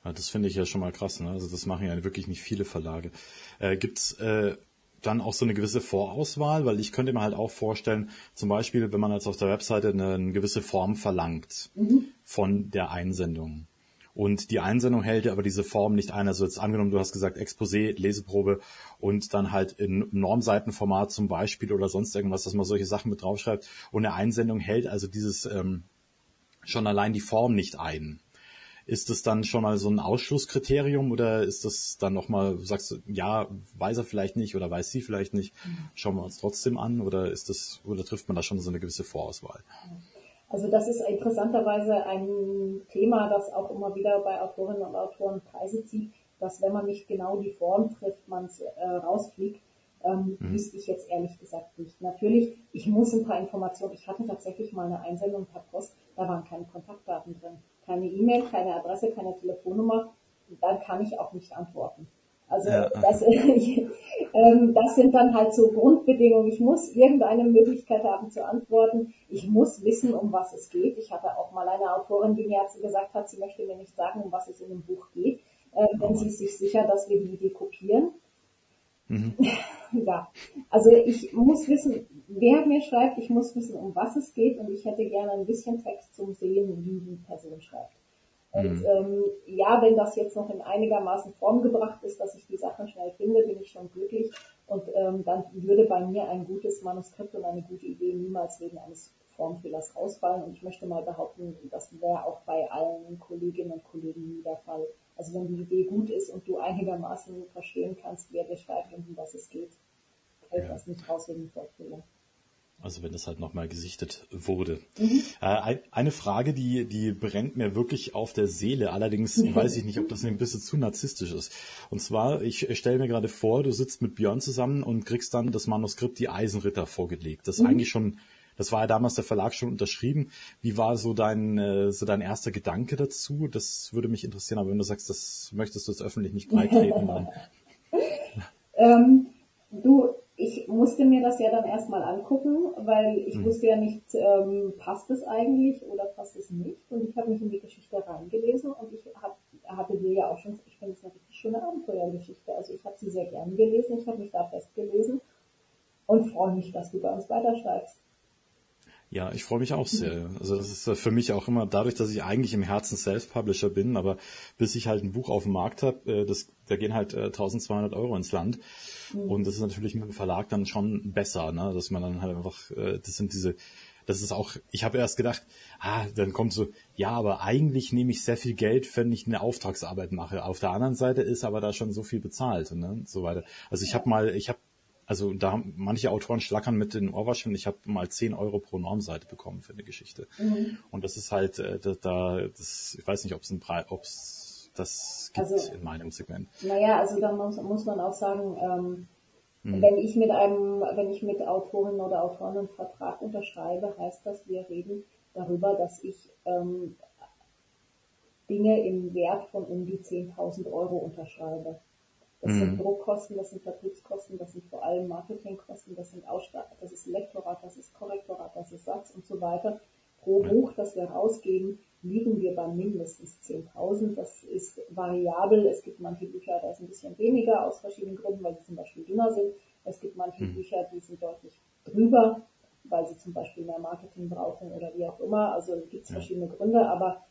Ja, das finde ich ja schon mal krass. Ne? Also das machen ja wirklich nicht viele Verlage. Äh, gibt's äh, dann auch so eine gewisse Vorauswahl, weil ich könnte mir halt auch vorstellen, zum Beispiel, wenn man jetzt auf der Webseite eine, gewisse Form verlangt mhm. von der Einsendung. Und die Einsendung hält aber diese Form nicht ein. Also jetzt angenommen, du hast gesagt Exposé, Leseprobe und dann halt in Normseitenformat zum Beispiel oder sonst irgendwas, dass man solche Sachen mit draufschreibt. Und eine Einsendung hält also dieses ähm, schon allein die Form nicht ein. Ist das dann schon mal so ein Ausschlusskriterium oder ist das dann nochmal, sagst du, ja, weiß er vielleicht nicht oder weiß sie vielleicht nicht, schauen wir uns trotzdem an oder ist das, oder trifft man da schon so eine gewisse Vorauswahl? Also das ist interessanterweise ein Thema, das auch immer wieder bei Autorinnen und Autoren Preise zieht, dass wenn man nicht genau die Form trifft, man es äh, rausfliegt. ähm, mhm. wüsste ich jetzt ehrlich gesagt nicht. Natürlich, ich muss ein paar Informationen, ich hatte tatsächlich mal eine Einsendung per Post, da waren keine Kontaktdaten drin. Keine E-Mail, keine Adresse, keine Telefonnummer. Dann kann ich auch nicht antworten. Also ja. das, ähm, das sind dann halt so Grundbedingungen. Ich muss irgendeine Möglichkeit haben zu antworten. Ich muss wissen, um was es geht. Ich hatte auch mal eine Autorin, die mir gesagt hat, sie möchte mir nicht sagen, um was es in dem Buch geht. Äh, denn sie ist sich sicher, dass wir die Idee kopieren. Mhm. ja, also ich muss wissen, wer mir schreibt, ich muss wissen, um was es geht und ich hätte gerne ein bisschen Text zum Sehen, wie die Person schreibt. Und mhm. ähm, ja, wenn das jetzt noch in einigermaßen Form gebracht ist, dass ich die Sachen schnell finde, bin ich schon glücklich. Und ähm, dann würde bei mir ein gutes Manuskript und eine gute Idee niemals wegen eines Formfehlers ausfallen. Und ich möchte mal behaupten, das wäre auch bei allen Kolleginnen und Kollegen nie der Fall. Also wenn die Idee gut ist und du einigermaßen verstehen kannst, wer dir schreibt und um was es geht, fällt ja. das nicht raus wegen Formfehler. Also wenn das halt nochmal gesichtet wurde. Mhm. Äh, eine Frage, die, die brennt mir wirklich auf der Seele. Allerdings mhm. weiß ich nicht, ob das ein bisschen zu narzisstisch ist. Und zwar, ich stelle mir gerade vor, du sitzt mit Björn zusammen und kriegst dann das Manuskript Die Eisenritter vorgelegt. Das ist mhm. eigentlich schon, das war ja damals der Verlag schon unterschrieben. Wie war so dein, äh, so dein erster Gedanke dazu? Das würde mich interessieren. Aber wenn du sagst, das möchtest du jetzt öffentlich nicht breitreten, dann. ähm, du, ich musste mir das ja dann erstmal angucken, weil ich mhm. wusste ja nicht, ähm, passt es eigentlich oder passt es nicht. Und ich habe mich in die Geschichte reingelesen und ich hab, hatte dir ja auch schon, ich finde es eine richtig schöne Abenteuergeschichte. Also ich habe sie sehr gern gelesen, ich habe mich da festgelesen und freue mich, dass du bei uns weiterschreibst. Ja, ich freue mich auch sehr. Also das ist für mich auch immer dadurch, dass ich eigentlich im Herzen Self-Publisher bin, aber bis ich halt ein Buch auf dem Markt habe, äh, das, da gehen halt 1200 äh, Euro ins Land. Mhm. Und das ist natürlich mit dem Verlag dann schon besser, ne? dass man dann halt einfach, äh, das sind diese, das ist auch, ich habe erst gedacht, ah, dann kommt so, ja, aber eigentlich nehme ich sehr viel Geld, wenn ich eine Auftragsarbeit mache. Auf der anderen Seite ist aber da schon so viel bezahlt, ne? Und so weiter. Also ich habe mal, ich habe also da haben manche Autoren schlackern mit den Ohrwaschen. Ich habe mal 10 Euro pro Normseite bekommen für eine Geschichte. Mhm. Und das ist halt, äh, da, das, ich weiß nicht, ob es ein Preis, ob es das gibt also, in meinem Segment. Naja, also da muss, muss man auch sagen, ähm, mhm. wenn ich mit einem, wenn ich mit Autoren oder Autoren einen Vertrag unterschreibe, heißt das, wir reden darüber, dass ich ähm, Dinge im Wert von um die 10.000 Euro unterschreibe. Das mhm. sind Druckkosten, das sind Vertriebskosten, das sind vor allem Marketingkosten, das sind Ausstattung, das ist Lektorat, das ist Korrektorat, das ist Satz und so weiter. Pro Buch, das wir rausgeben, liegen wir bei mindestens 10.000. Das ist variabel. Es gibt manche Bücher, da ist ein bisschen weniger aus verschiedenen Gründen, weil sie zum Beispiel dünner sind. Es gibt manche mhm. Bücher, die sind deutlich drüber, weil sie zum Beispiel mehr Marketing brauchen oder wie auch immer. Also gibt es verschiedene Gründe, aber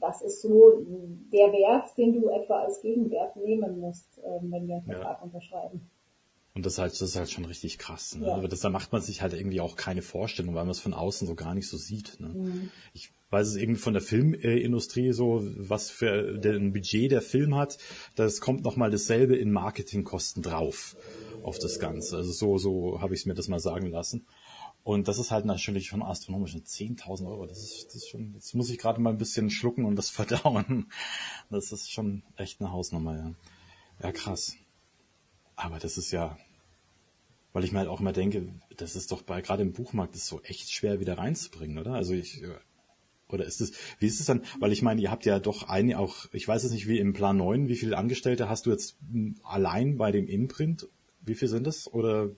das ist so der Wert, den du etwa als Gegenwert nehmen musst, ähm, wenn wir einen Vertrag ja. unterschreiben. Und das ist halt, das ist halt schon richtig krass. Ne? Ja. Aber das, da macht man sich halt irgendwie auch keine Vorstellung, weil man es von außen so gar nicht so sieht. Ne? Mhm. Ich weiß es irgendwie von der Filmindustrie so, was für ein Budget der Film hat, das kommt nochmal dasselbe in Marketingkosten drauf auf das Ganze. Also so, so habe ich es mir das mal sagen lassen. Und das ist halt natürlich schon astronomisch. 10.000 Euro, das ist, das ist schon, jetzt muss ich gerade mal ein bisschen schlucken und das verdauen. Das ist schon echt eine Hausnummer, ja. Ja, krass. Aber das ist ja, weil ich mir halt auch immer denke, das ist doch bei, gerade im Buchmarkt, ist so echt schwer wieder reinzubringen, oder? Also ich, oder ist es, wie ist es dann? Weil ich meine, ihr habt ja doch eine auch, ich weiß jetzt nicht, wie im Plan 9, wie viele Angestellte hast du jetzt allein bei dem Imprint? Wie viel sind das? Oder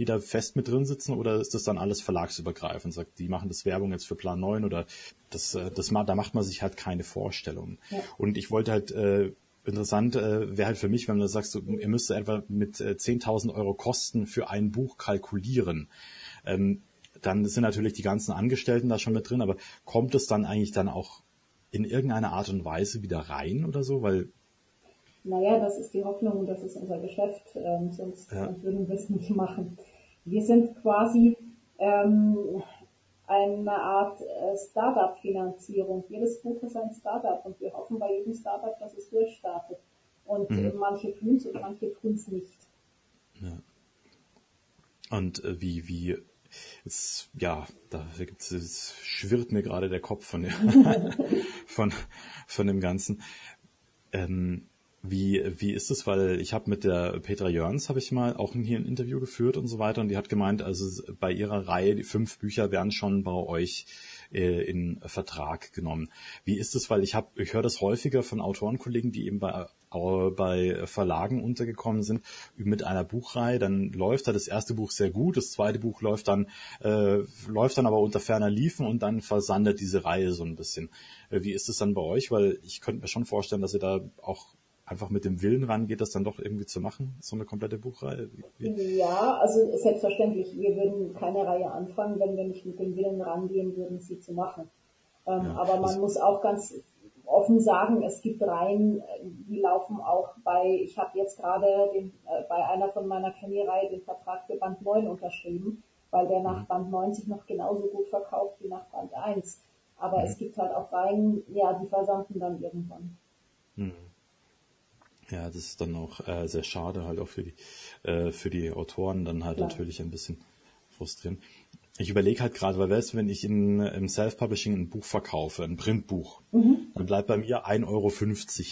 die da fest mit drin sitzen oder ist das dann alles verlagsübergreifend? Sagt, die machen das Werbung jetzt für Plan 9 oder das, äh, das da macht man sich halt keine Vorstellungen. Ja. Und ich wollte halt, äh, interessant äh, wäre halt für mich, wenn du sagst, ihr müsst etwa mit äh, 10.000 Euro Kosten für ein Buch kalkulieren. Ähm, dann sind natürlich die ganzen Angestellten da schon mit drin, aber kommt es dann eigentlich dann auch in irgendeiner Art und Weise wieder rein oder so? Weil naja, das ist die Hoffnung, das ist unser Geschäft, ähm, sonst ja. würden wir es nicht machen. Wir sind quasi ähm, eine Art äh, Startup-Finanzierung. Jedes Buch ist ein Startup und wir hoffen bei jedem Startup, dass es durchstartet. Und mhm. manche tun es und manche tun es nicht. Ja. Und äh, wie, wie, es, ja, da gibt's, es schwirrt mir gerade der Kopf von, von, von dem Ganzen. Ähm, Wie, wie ist es, weil ich habe mit der Petra Jörns habe ich mal auch hier ein Interview geführt und so weiter und die hat gemeint, also bei ihrer Reihe, die fünf Bücher werden schon bei euch äh, in Vertrag genommen. Wie ist es, weil ich habe, ich höre das häufiger von Autorenkollegen, die eben bei bei Verlagen untergekommen sind mit einer Buchreihe, dann läuft da das erste Buch sehr gut, das zweite Buch läuft dann äh, läuft dann aber unter ferner Liefen und dann versandet diese Reihe so ein bisschen. Äh, wie ist es dann bei euch? Weil ich könnte mir schon vorstellen, dass ihr da auch einfach mit dem Willen rangeht, das dann doch irgendwie zu machen, so eine komplette Buchreihe? Ja, also selbstverständlich. Wir würden keine Reihe anfangen, wenn wir nicht mit dem Willen rangehen würden, sie zu machen. Ähm, ja, aber man muss auch ganz offen sagen, es gibt Reihen, die laufen auch bei, ich habe jetzt gerade den, äh, bei einer von meiner Chemie-Reihe den Vertrag für Band 9 unterschrieben, weil der nach mhm. Band 90 noch genauso gut verkauft wie nach Band 1. Aber mhm. es gibt halt auch Reihen, ja, die versanden dann irgendwann. Mhm. Ja, das ist dann auch äh, sehr schade, halt auch für die, äh, für die Autoren dann halt Klar. natürlich ein bisschen frustrierend. Ich überlege halt gerade, weil weißt du, wenn ich in, im Self-Publishing ein Buch verkaufe, ein Printbuch, mhm. dann bleibt bei mir 1,50 Euro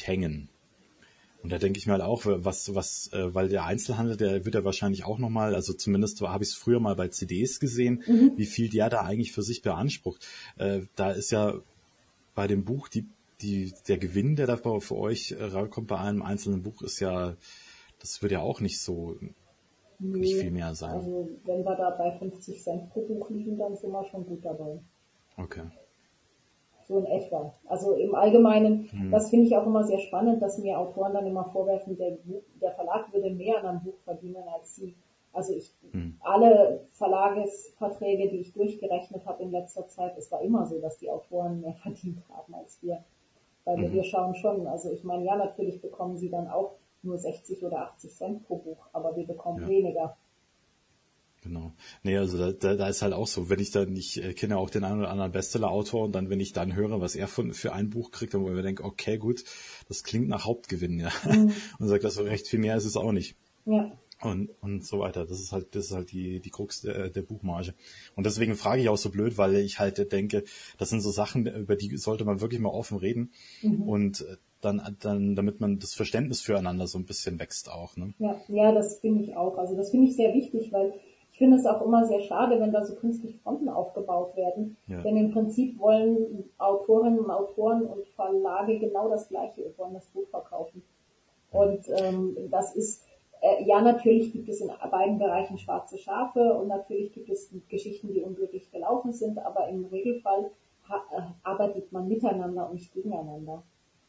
hängen. Und da denke ich mir halt auch, was, was, äh, weil der Einzelhandel, der wird ja wahrscheinlich auch nochmal, also zumindest habe ich es früher mal bei CDs gesehen, mhm. wie viel der da eigentlich für sich beansprucht. Äh, da ist ja bei dem Buch die die, der Gewinn, der da für euch äh, rauskommt bei einem einzelnen Buch, ist ja, das wird ja auch nicht so, nee, nicht viel mehr sein. Also, wenn wir da bei 50 Cent pro Buch liegen, dann sind wir schon gut dabei. Okay. So in etwa. Also im Allgemeinen, hm. das finde ich auch immer sehr spannend, dass mir Autoren dann immer vorwerfen, der, der Verlag würde mehr an einem Buch verdienen als sie. Also ich, hm. alle Verlagesverträge, die ich durchgerechnet habe in letzter Zeit, es war immer so, dass die Autoren mehr verdient haben als wir. Weil mhm. wir schauen schon, also ich meine, ja, natürlich bekommen sie dann auch nur 60 oder 80 Cent pro Buch, aber wir bekommen ja. weniger. Genau. Nee, also da, da, da ist halt auch so, wenn ich dann, ich äh, kenne auch den einen oder anderen Bestseller-Autor und dann, wenn ich dann höre, was er von, für ein Buch kriegt, dann wo ich mir denke, okay, gut, das klingt nach Hauptgewinn, ja. Mhm. Und sagt, das so recht viel mehr ist es auch nicht. Ja und, und so weiter. Das ist halt, das ist halt die, die Krux der, der Buchmarge. Und deswegen frage ich auch so blöd, weil ich halt denke, das sind so Sachen, über die sollte man wirklich mal offen reden. Mhm. Und dann, dann, damit man das Verständnis füreinander so ein bisschen wächst auch. Ne? Ja, ja, das finde ich auch. Also das finde ich sehr wichtig, weil ich finde es auch immer sehr schade, wenn da so künstliche Fronten aufgebaut werden. Ja. Denn im Prinzip wollen Autorinnen und Autoren und Verlage genau das Gleiche, wollen das Buch verkaufen. Und ähm, das ist äh, ja, natürlich gibt es in beiden Bereichen schwarze Schafe und natürlich gibt es Geschichten, die unglücklich gelaufen sind, aber im Regelfall äh, arbeitet man miteinander und nicht gegeneinander.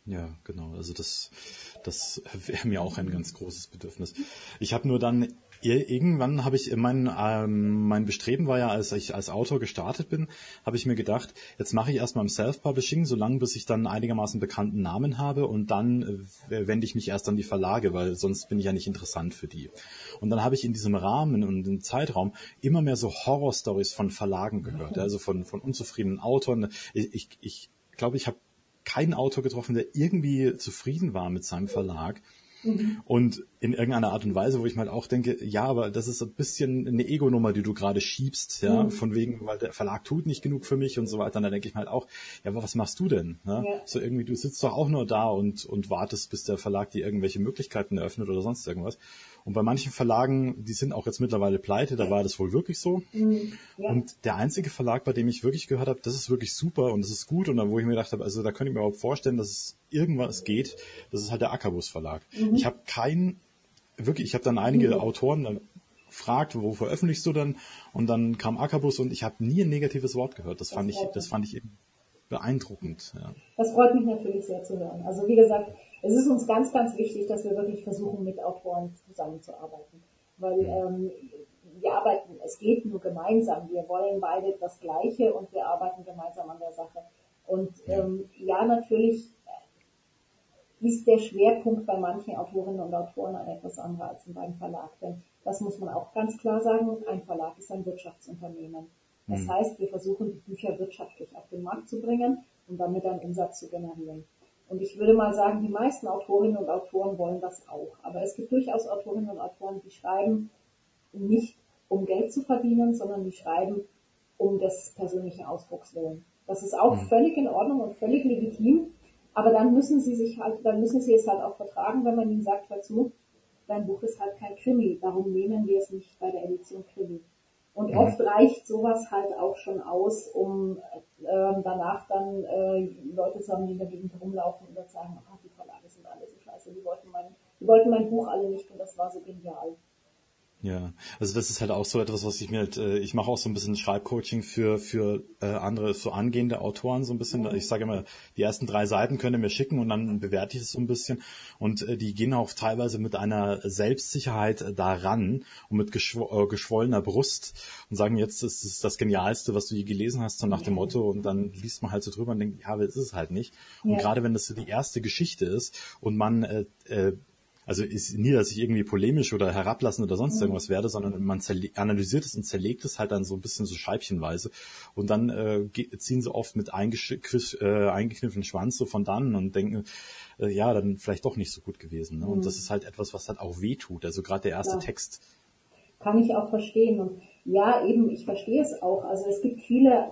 Ja, genau. Also das, das wäre mir auch ein ganz großes Bedürfnis. Ich habe nur dann irgendwann habe ich mein ähm, mein Bestreben war ja, als ich als Autor gestartet bin, habe ich mir gedacht, jetzt mache ich erstmal im Self-Publishing, solange bis ich dann einigermaßen bekannten Namen habe und dann äh, wende ich mich erst an die Verlage, weil sonst bin ich ja nicht interessant für die. Und dann habe ich in diesem Rahmen und im Zeitraum immer mehr so Horror-Stories von Verlagen gehört, also von von unzufriedenen Autoren. Ich ich, ich glaube, ich habe keinen Autor getroffen, der irgendwie zufrieden war mit seinem Verlag. Mhm. Und in irgendeiner Art und Weise, wo ich mal auch denke, ja, aber das ist ein bisschen eine Ego-Nummer, die du gerade schiebst, ja, mhm. von wegen, weil der Verlag tut nicht genug für mich und so weiter. Und da denke ich mal halt auch, ja, aber was machst du denn? Ne? Ja. So irgendwie, du sitzt doch auch nur da und, und wartest, bis der Verlag dir irgendwelche Möglichkeiten eröffnet oder sonst irgendwas. Und bei manchen Verlagen, die sind auch jetzt mittlerweile pleite, da war das wohl wirklich so. Mhm. Ja. Und der einzige Verlag, bei dem ich wirklich gehört habe, das ist wirklich super und das ist gut und da, wo ich mir gedacht habe, also da könnte ich mir überhaupt vorstellen, dass es irgendwas geht, das ist halt der Ackerbus Verlag. Mhm. Ich habe keinen, wirklich, ich habe dann einige mhm. Autoren dann gefragt, wo veröffentlichst du denn? Und dann kam Ackerbus und ich habe nie ein negatives Wort gehört. Das, das fand ich, das fand ich eben beeindruckend. Ja. Das freut mich natürlich sehr zu hören. Also wie gesagt, es ist uns ganz, ganz wichtig, dass wir wirklich versuchen, mit Autoren zusammenzuarbeiten. Weil ähm, wir arbeiten, es geht nur gemeinsam. Wir wollen beide das Gleiche und wir arbeiten gemeinsam an der Sache. Und ähm, ja, natürlich ist der Schwerpunkt bei manchen Autorinnen und Autoren ein etwas anderer als beim Verlag. Denn das muss man auch ganz klar sagen, ein Verlag ist ein Wirtschaftsunternehmen. Das mhm. heißt, wir versuchen, die Bücher wirtschaftlich auf den Markt zu bringen und damit einen Umsatz zu generieren. Und ich würde mal sagen, die meisten Autorinnen und Autoren wollen das auch. Aber es gibt durchaus Autorinnen und Autoren, die schreiben nicht um Geld zu verdienen, sondern die schreiben um des persönlichen Ausdrucks willen. Das ist auch mhm. völlig in Ordnung und völlig legitim. Aber dann müssen sie sich halt, dann müssen sie es halt auch vertragen, wenn man ihnen sagt, hör zu, dein Buch ist halt kein Krimi, darum nehmen wir es nicht bei der Edition Krimi. Und ja. oft reicht sowas halt auch schon aus, um äh, danach dann äh, Leute zu haben, die in der Gegend rumlaufen und dann sagen, ah, die Verlage sind alle so scheiße, die wollten mein, die wollten mein Buch alle nicht und das war so genial. Ja, also das ist halt auch so etwas, was ich mir halt, äh, ich mache auch so ein bisschen Schreibcoaching für für äh, andere, so angehende Autoren so ein bisschen. Ich sage immer, die ersten drei Seiten könnt ihr mir schicken und dann bewerte ich es so ein bisschen. Und äh, die gehen auch teilweise mit einer Selbstsicherheit äh, daran und mit geschw äh, geschwollener Brust und sagen, jetzt ist es das Genialste, was du je gelesen hast, so nach dem Motto. Und dann liest man halt so drüber und denkt, ja, aber es ist es halt nicht. Und ja. gerade wenn das so die erste Geschichte ist und man äh, äh, also ist nie, dass ich irgendwie polemisch oder herablassen oder sonst mhm. irgendwas werde, sondern man analysiert es und zerlegt es halt dann so ein bisschen so scheibchenweise und dann äh, ziehen sie oft mit äh, eingekniffenen Schwanz so von dann und denken, äh, ja, dann vielleicht doch nicht so gut gewesen. Ne? Mhm. Und das ist halt etwas, was halt auch weh tut. Also gerade der erste ja. Text. Kann ich auch verstehen. Und ja, eben, ich verstehe es auch. Also es gibt viele,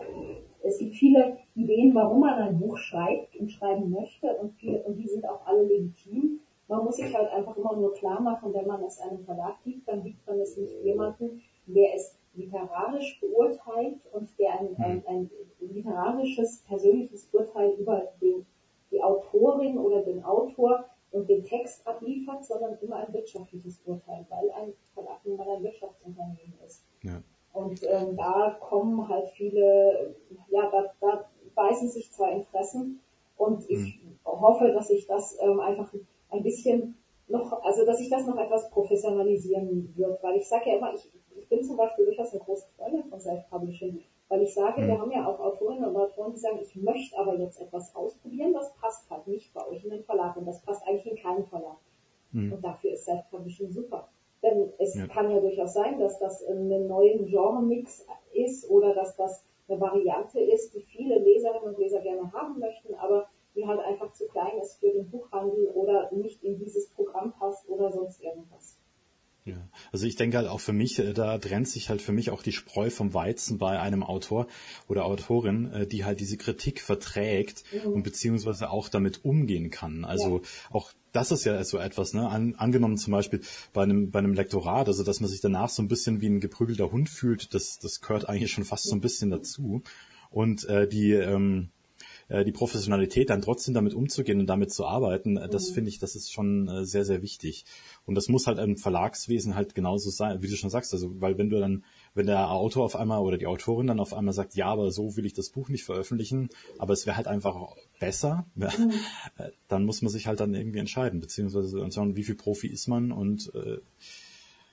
es gibt viele Ideen, warum man ein Buch schreibt und schreiben möchte und, viele, und die sind auch alle legitim. Man muss sich halt einfach immer nur klar machen, wenn man es einem Verlag gibt, dann gibt man es nicht jemanden, der es literarisch beurteilt und der ein, ein, ein literarisches, persönliches Urteil über den, die Autorin oder den Autor und den Text abliefert, sondern immer ein wirtschaftliches Urteil, weil ein Verlag nun mal ein Wirtschaftsunternehmen ist. Ja. Und ähm, da kommen halt viele, ja, da, da beißen sich zwei Interessen und ich mhm. hoffe, dass ich das ähm, einfach ein bisschen noch, also dass sich das noch etwas professionalisieren wird, weil ich sage ja immer, ich, ich bin zum Beispiel durchaus eine große Freundin von Self-Publishing, weil ich sage, mhm. wir haben ja auch Autorinnen und Autoren, die sagen, ich möchte aber jetzt etwas ausprobieren, das passt halt nicht bei euch in den Verlag und das passt eigentlich in keinen Verlag. Mhm. Und dafür ist Self-Publishing super. Denn es ja. kann ja durchaus sein, dass das einen neuen Genre-Mix ist oder dass das eine Variante ist, die viele Leserinnen und Leser gerne haben möchten, aber die halt einfach zu klein ist für den Buchhandel oder nicht in dieses Programm passt oder sonst irgendwas. Ja, also ich denke halt auch für mich, äh, da trennt sich halt für mich auch die Spreu vom Weizen bei einem Autor oder Autorin, äh, die halt diese Kritik verträgt mhm. und beziehungsweise auch damit umgehen kann. Also ja. auch das ist ja so etwas, ne? An, angenommen zum Beispiel bei einem, bei einem Lektorat, also dass man sich danach so ein bisschen wie ein geprügelter Hund fühlt, das, das gehört eigentlich schon fast so ein bisschen dazu. Und äh, die, ähm, äh, die Professionalität dann trotzdem damit umzugehen und damit zu arbeiten, äh, das mhm. finde ich, das ist schon äh, sehr, sehr wichtig. Und das muss halt im Verlagswesen halt genauso sein, wie du schon sagst. Also, weil wenn du dann, wenn der Autor auf einmal oder die Autorin dann auf einmal sagt, ja, aber so will ich das Buch nicht veröffentlichen, aber es wäre halt einfach besser, mhm. dann muss man sich halt dann irgendwie entscheiden, beziehungsweise schauen, wie viel Profi ist man und äh,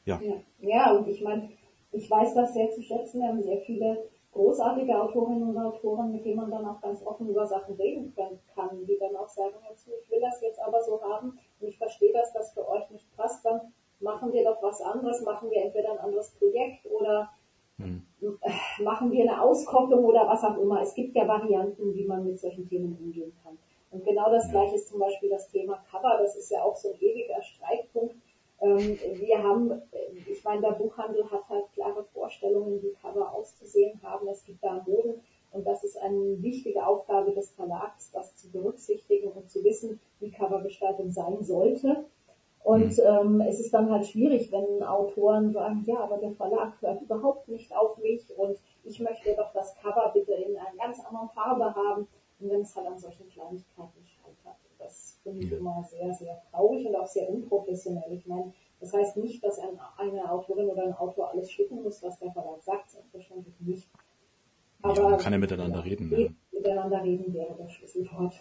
ja. ja. Ja, und ich meine, ich weiß das sehr zu schätzen. Wir haben sehr viele großartige Autorinnen und Autoren, mit denen man dann auch ganz offen über Sachen reden kann, die dann auch sagen, ich will das jetzt aber so haben und ich verstehe, dass das für euch nicht passt, dann machen wir doch was anderes, machen wir entweder ein anderes Projekt oder hm. machen wir eine Auskopplung oder was auch immer. Es gibt ja Varianten, wie man mit solchen Themen umgehen kann. Und genau das gleiche ist zum Beispiel das Thema Cover. Das ist ja auch so ein ewiger Streitpunkt ähm, wir haben, ich meine, der Buchhandel hat halt Vorstellungen, wie Cover auszusehen haben. Es gibt da Moden und das ist eine wichtige Aufgabe des Verlags, das zu berücksichtigen und zu wissen, wie Covergestaltung sein sollte. Und mhm. ähm, es ist dann halt schwierig, wenn Autoren sagen, ja, aber der Verlag hört überhaupt nicht auf mich und ich möchte doch das Cover bitte in einer ganz anderen Farbe haben. Und wenn es halt an solchen Kleinigkeiten das finde ich immer sehr, sehr traurig und auch sehr unprofessionell. Ich meine, das heißt nicht, dass ein, eine Autorin oder ein Autor alles schicken muss, was der Verlag sagt, selbstverständlich nicht. Aber ja, kann ja miteinander reden. Ja. Miteinander reden wäre das Schlüsselwort.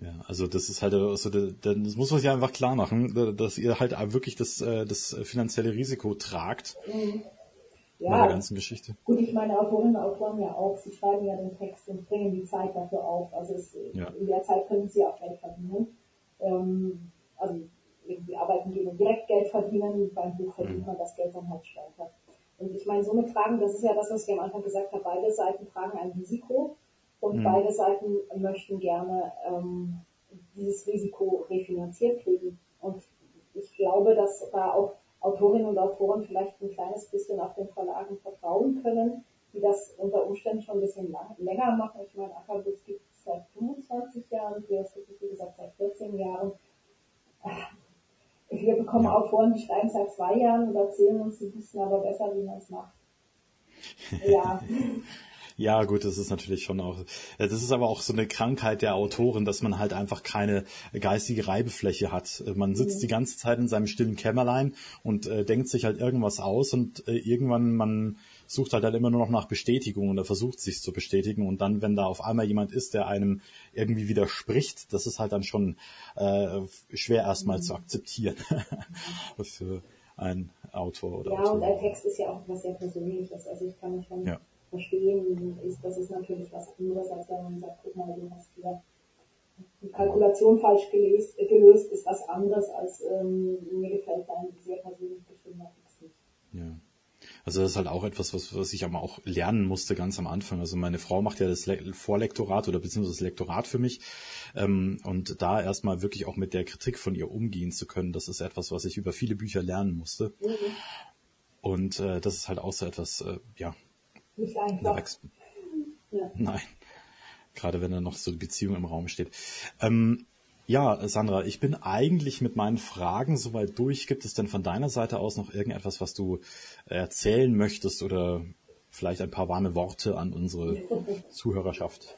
Ja, also das ist halt also das muss man sich einfach klar machen, dass ihr halt wirklich das, äh, das finanzielle Risiko tragt. Mhm ja, bei der ganzen Geschichte. Gut, ich meine, Autorinnen und Autoren ja auch, sie schreiben ja den Text und bringen die Zeit dafür auf. Also es, ja. in der Zeit können sie auch Geld verdienen. Ähm, also irgendwie arbeiten die und direkt Geld verdienen, beim Buch verdient mhm. man das Geld dann halt später. Und ich meine, somit tragen, das ist ja das, was ich am Anfang gesagt habe, beide Seiten tragen ein Risiko und mhm. beide Seiten möchten gerne ähm, dieses Risiko refinanziert kriegen. Und ich glaube, dass da auch Autorinnen und Autoren vielleicht ein kleines bisschen auf den Verlagen vertrauen können, die das unter Umständen schon ein bisschen lang, länger machen. Ich meine, Ackerbus gibt es seit 25 Jahren, du hast wie gesagt seit 14 Jahren. Wir bekommen ja. Autoren, die schreiben seit zwei Jahren und erzählen uns, sie wissen aber besser, wie man es macht. Ja. Ja, gut, das ist natürlich schon auch, das ist aber auch so eine Krankheit der Autoren, dass man halt einfach keine geistige Reibefläche hat. Man sitzt mhm. die ganze Zeit in seinem stillen Kämmerlein und äh, denkt sich halt irgendwas aus und äh, irgendwann man sucht halt, halt immer nur noch nach Bestätigung oder versucht sich zu bestätigen und dann, wenn da auf einmal jemand ist, der einem irgendwie widerspricht, das ist halt dann schon äh, schwer erstmal mhm. zu akzeptieren für einen Autor oder Ja, Autor. und ein Text ist ja auch was sehr Persönliches. Also ich kann schon ja verstehen, ist, das ist natürlich was anderes, als wenn man sagt, guck mal, du hast hier die Kalkulation falsch gelöst, gelöst ist was anderes, als ähm, mir gefällt dein sehr persönlich geschriebener Text nicht. Ja. Also das ist halt auch etwas, was, was ich aber auch lernen musste ganz am Anfang. Also meine Frau macht ja das Vorlektorat oder beziehungsweise das Lektorat für mich. Ähm, und da erstmal wirklich auch mit der Kritik von ihr umgehen zu können, das ist etwas, was ich über viele Bücher lernen musste. Mhm. Und äh, das ist halt auch so etwas, äh, ja, nicht einfach. Ja. Nein. Gerade wenn da noch so die Beziehung im Raum steht. Ähm, ja, Sandra, ich bin eigentlich mit meinen Fragen soweit durch. Gibt es denn von deiner Seite aus noch irgendetwas, was du erzählen möchtest oder vielleicht ein paar warme Worte an unsere Zuhörerschaft?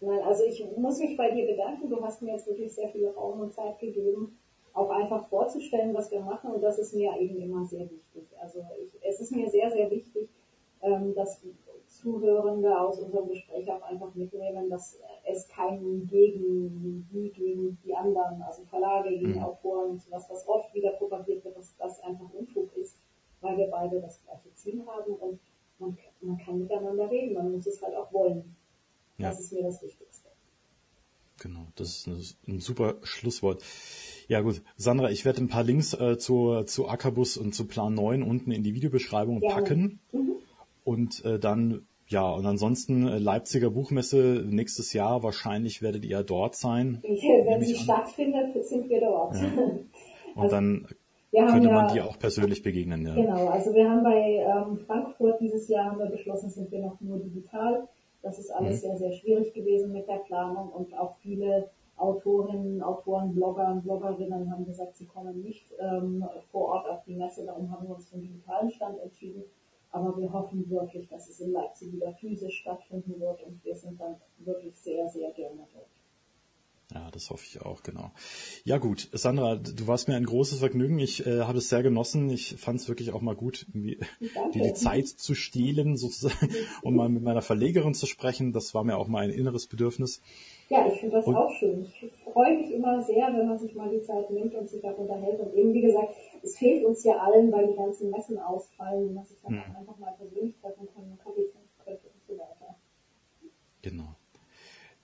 Nein, also ich muss mich bei dir bedanken. Du hast mir jetzt wirklich sehr viel Raum und Zeit gegeben, auch einfach vorzustellen, was wir machen. Und das ist mir eben immer sehr wichtig. Also ich, es ist mir sehr, sehr wichtig, ähm, dass Zuhörende aus unserem Gespräch auch einfach mitnehmen, dass es kein Gegen, wie gegen die anderen, also Verlage gegen mhm. Autoren und sowas, was oft wieder propagiert wird, dass das einfach Unfug ist, weil wir beide das gleiche Ziel haben und man, man kann miteinander reden, man muss es halt auch wollen. Ja. Das ist mir das Wichtigste. Genau, das ist ein super Schlusswort. Ja gut, Sandra, ich werde ein paar Links äh, zu, zu Ackerbus und zu Plan 9 unten in die Videobeschreibung Gerne. packen. Mhm. Und äh, dann, ja, und ansonsten äh, Leipziger Buchmesse nächstes Jahr, wahrscheinlich werdet ihr dort sein. Wenn sie stattfindet, sind wir dort. Ja. Und also, dann könnte man ja, dir auch persönlich begegnen. Ja. Genau, also wir haben bei ähm, Frankfurt dieses Jahr haben wir beschlossen, sind wir noch nur digital. Das ist alles mhm. sehr, sehr schwierig gewesen mit der Planung und auch viele Autorinnen, Autoren, Blogger und Bloggerinnen haben gesagt, sie kommen nicht ähm, vor Ort auf die Messe. Darum haben wir uns für den digitalen Stand entschieden. Aber wir hoffen wirklich, dass es in Leipzig wieder physisch stattfinden wird und wir sind dann wirklich sehr, sehr gerne dort. Ja, das hoffe ich auch, genau. Ja gut, Sandra, du warst mir ein großes Vergnügen. Ich äh, habe es sehr genossen. Ich fand es wirklich auch mal gut, irgendwie die, die Zeit zu stehlen, sozusagen, um mal mit meiner Verlegerin zu sprechen. Das war mir auch mal ein inneres Bedürfnis. Ja, ich finde das und, auch schön. Ich freue mich immer sehr, wenn man sich mal die Zeit nimmt und sich darüber unterhält. Und eben, wie gesagt, es fehlt uns ja allen, weil die ganzen Messen ausfallen, und man sich dann hm. einfach mal persönlich treffen kann, einen Kaffee trinken könnte und so weiter. Genau.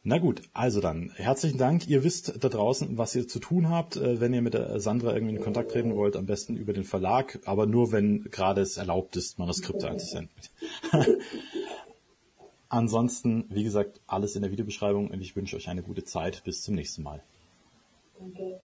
Na gut, also dann, herzlichen Dank. Ihr wisst da draußen, was ihr zu tun habt. Äh, wenn ihr mit der Sandra irgendwie in Kontakt treten wollt, am besten über den Verlag, aber nur wenn gerade es erlaubt ist, Manuskripte einzusenden. Ansonsten, wie gesagt, alles in der Videobeschreibung und ich wünsche euch eine gute Zeit. Bis zum nächsten Mal. Danke.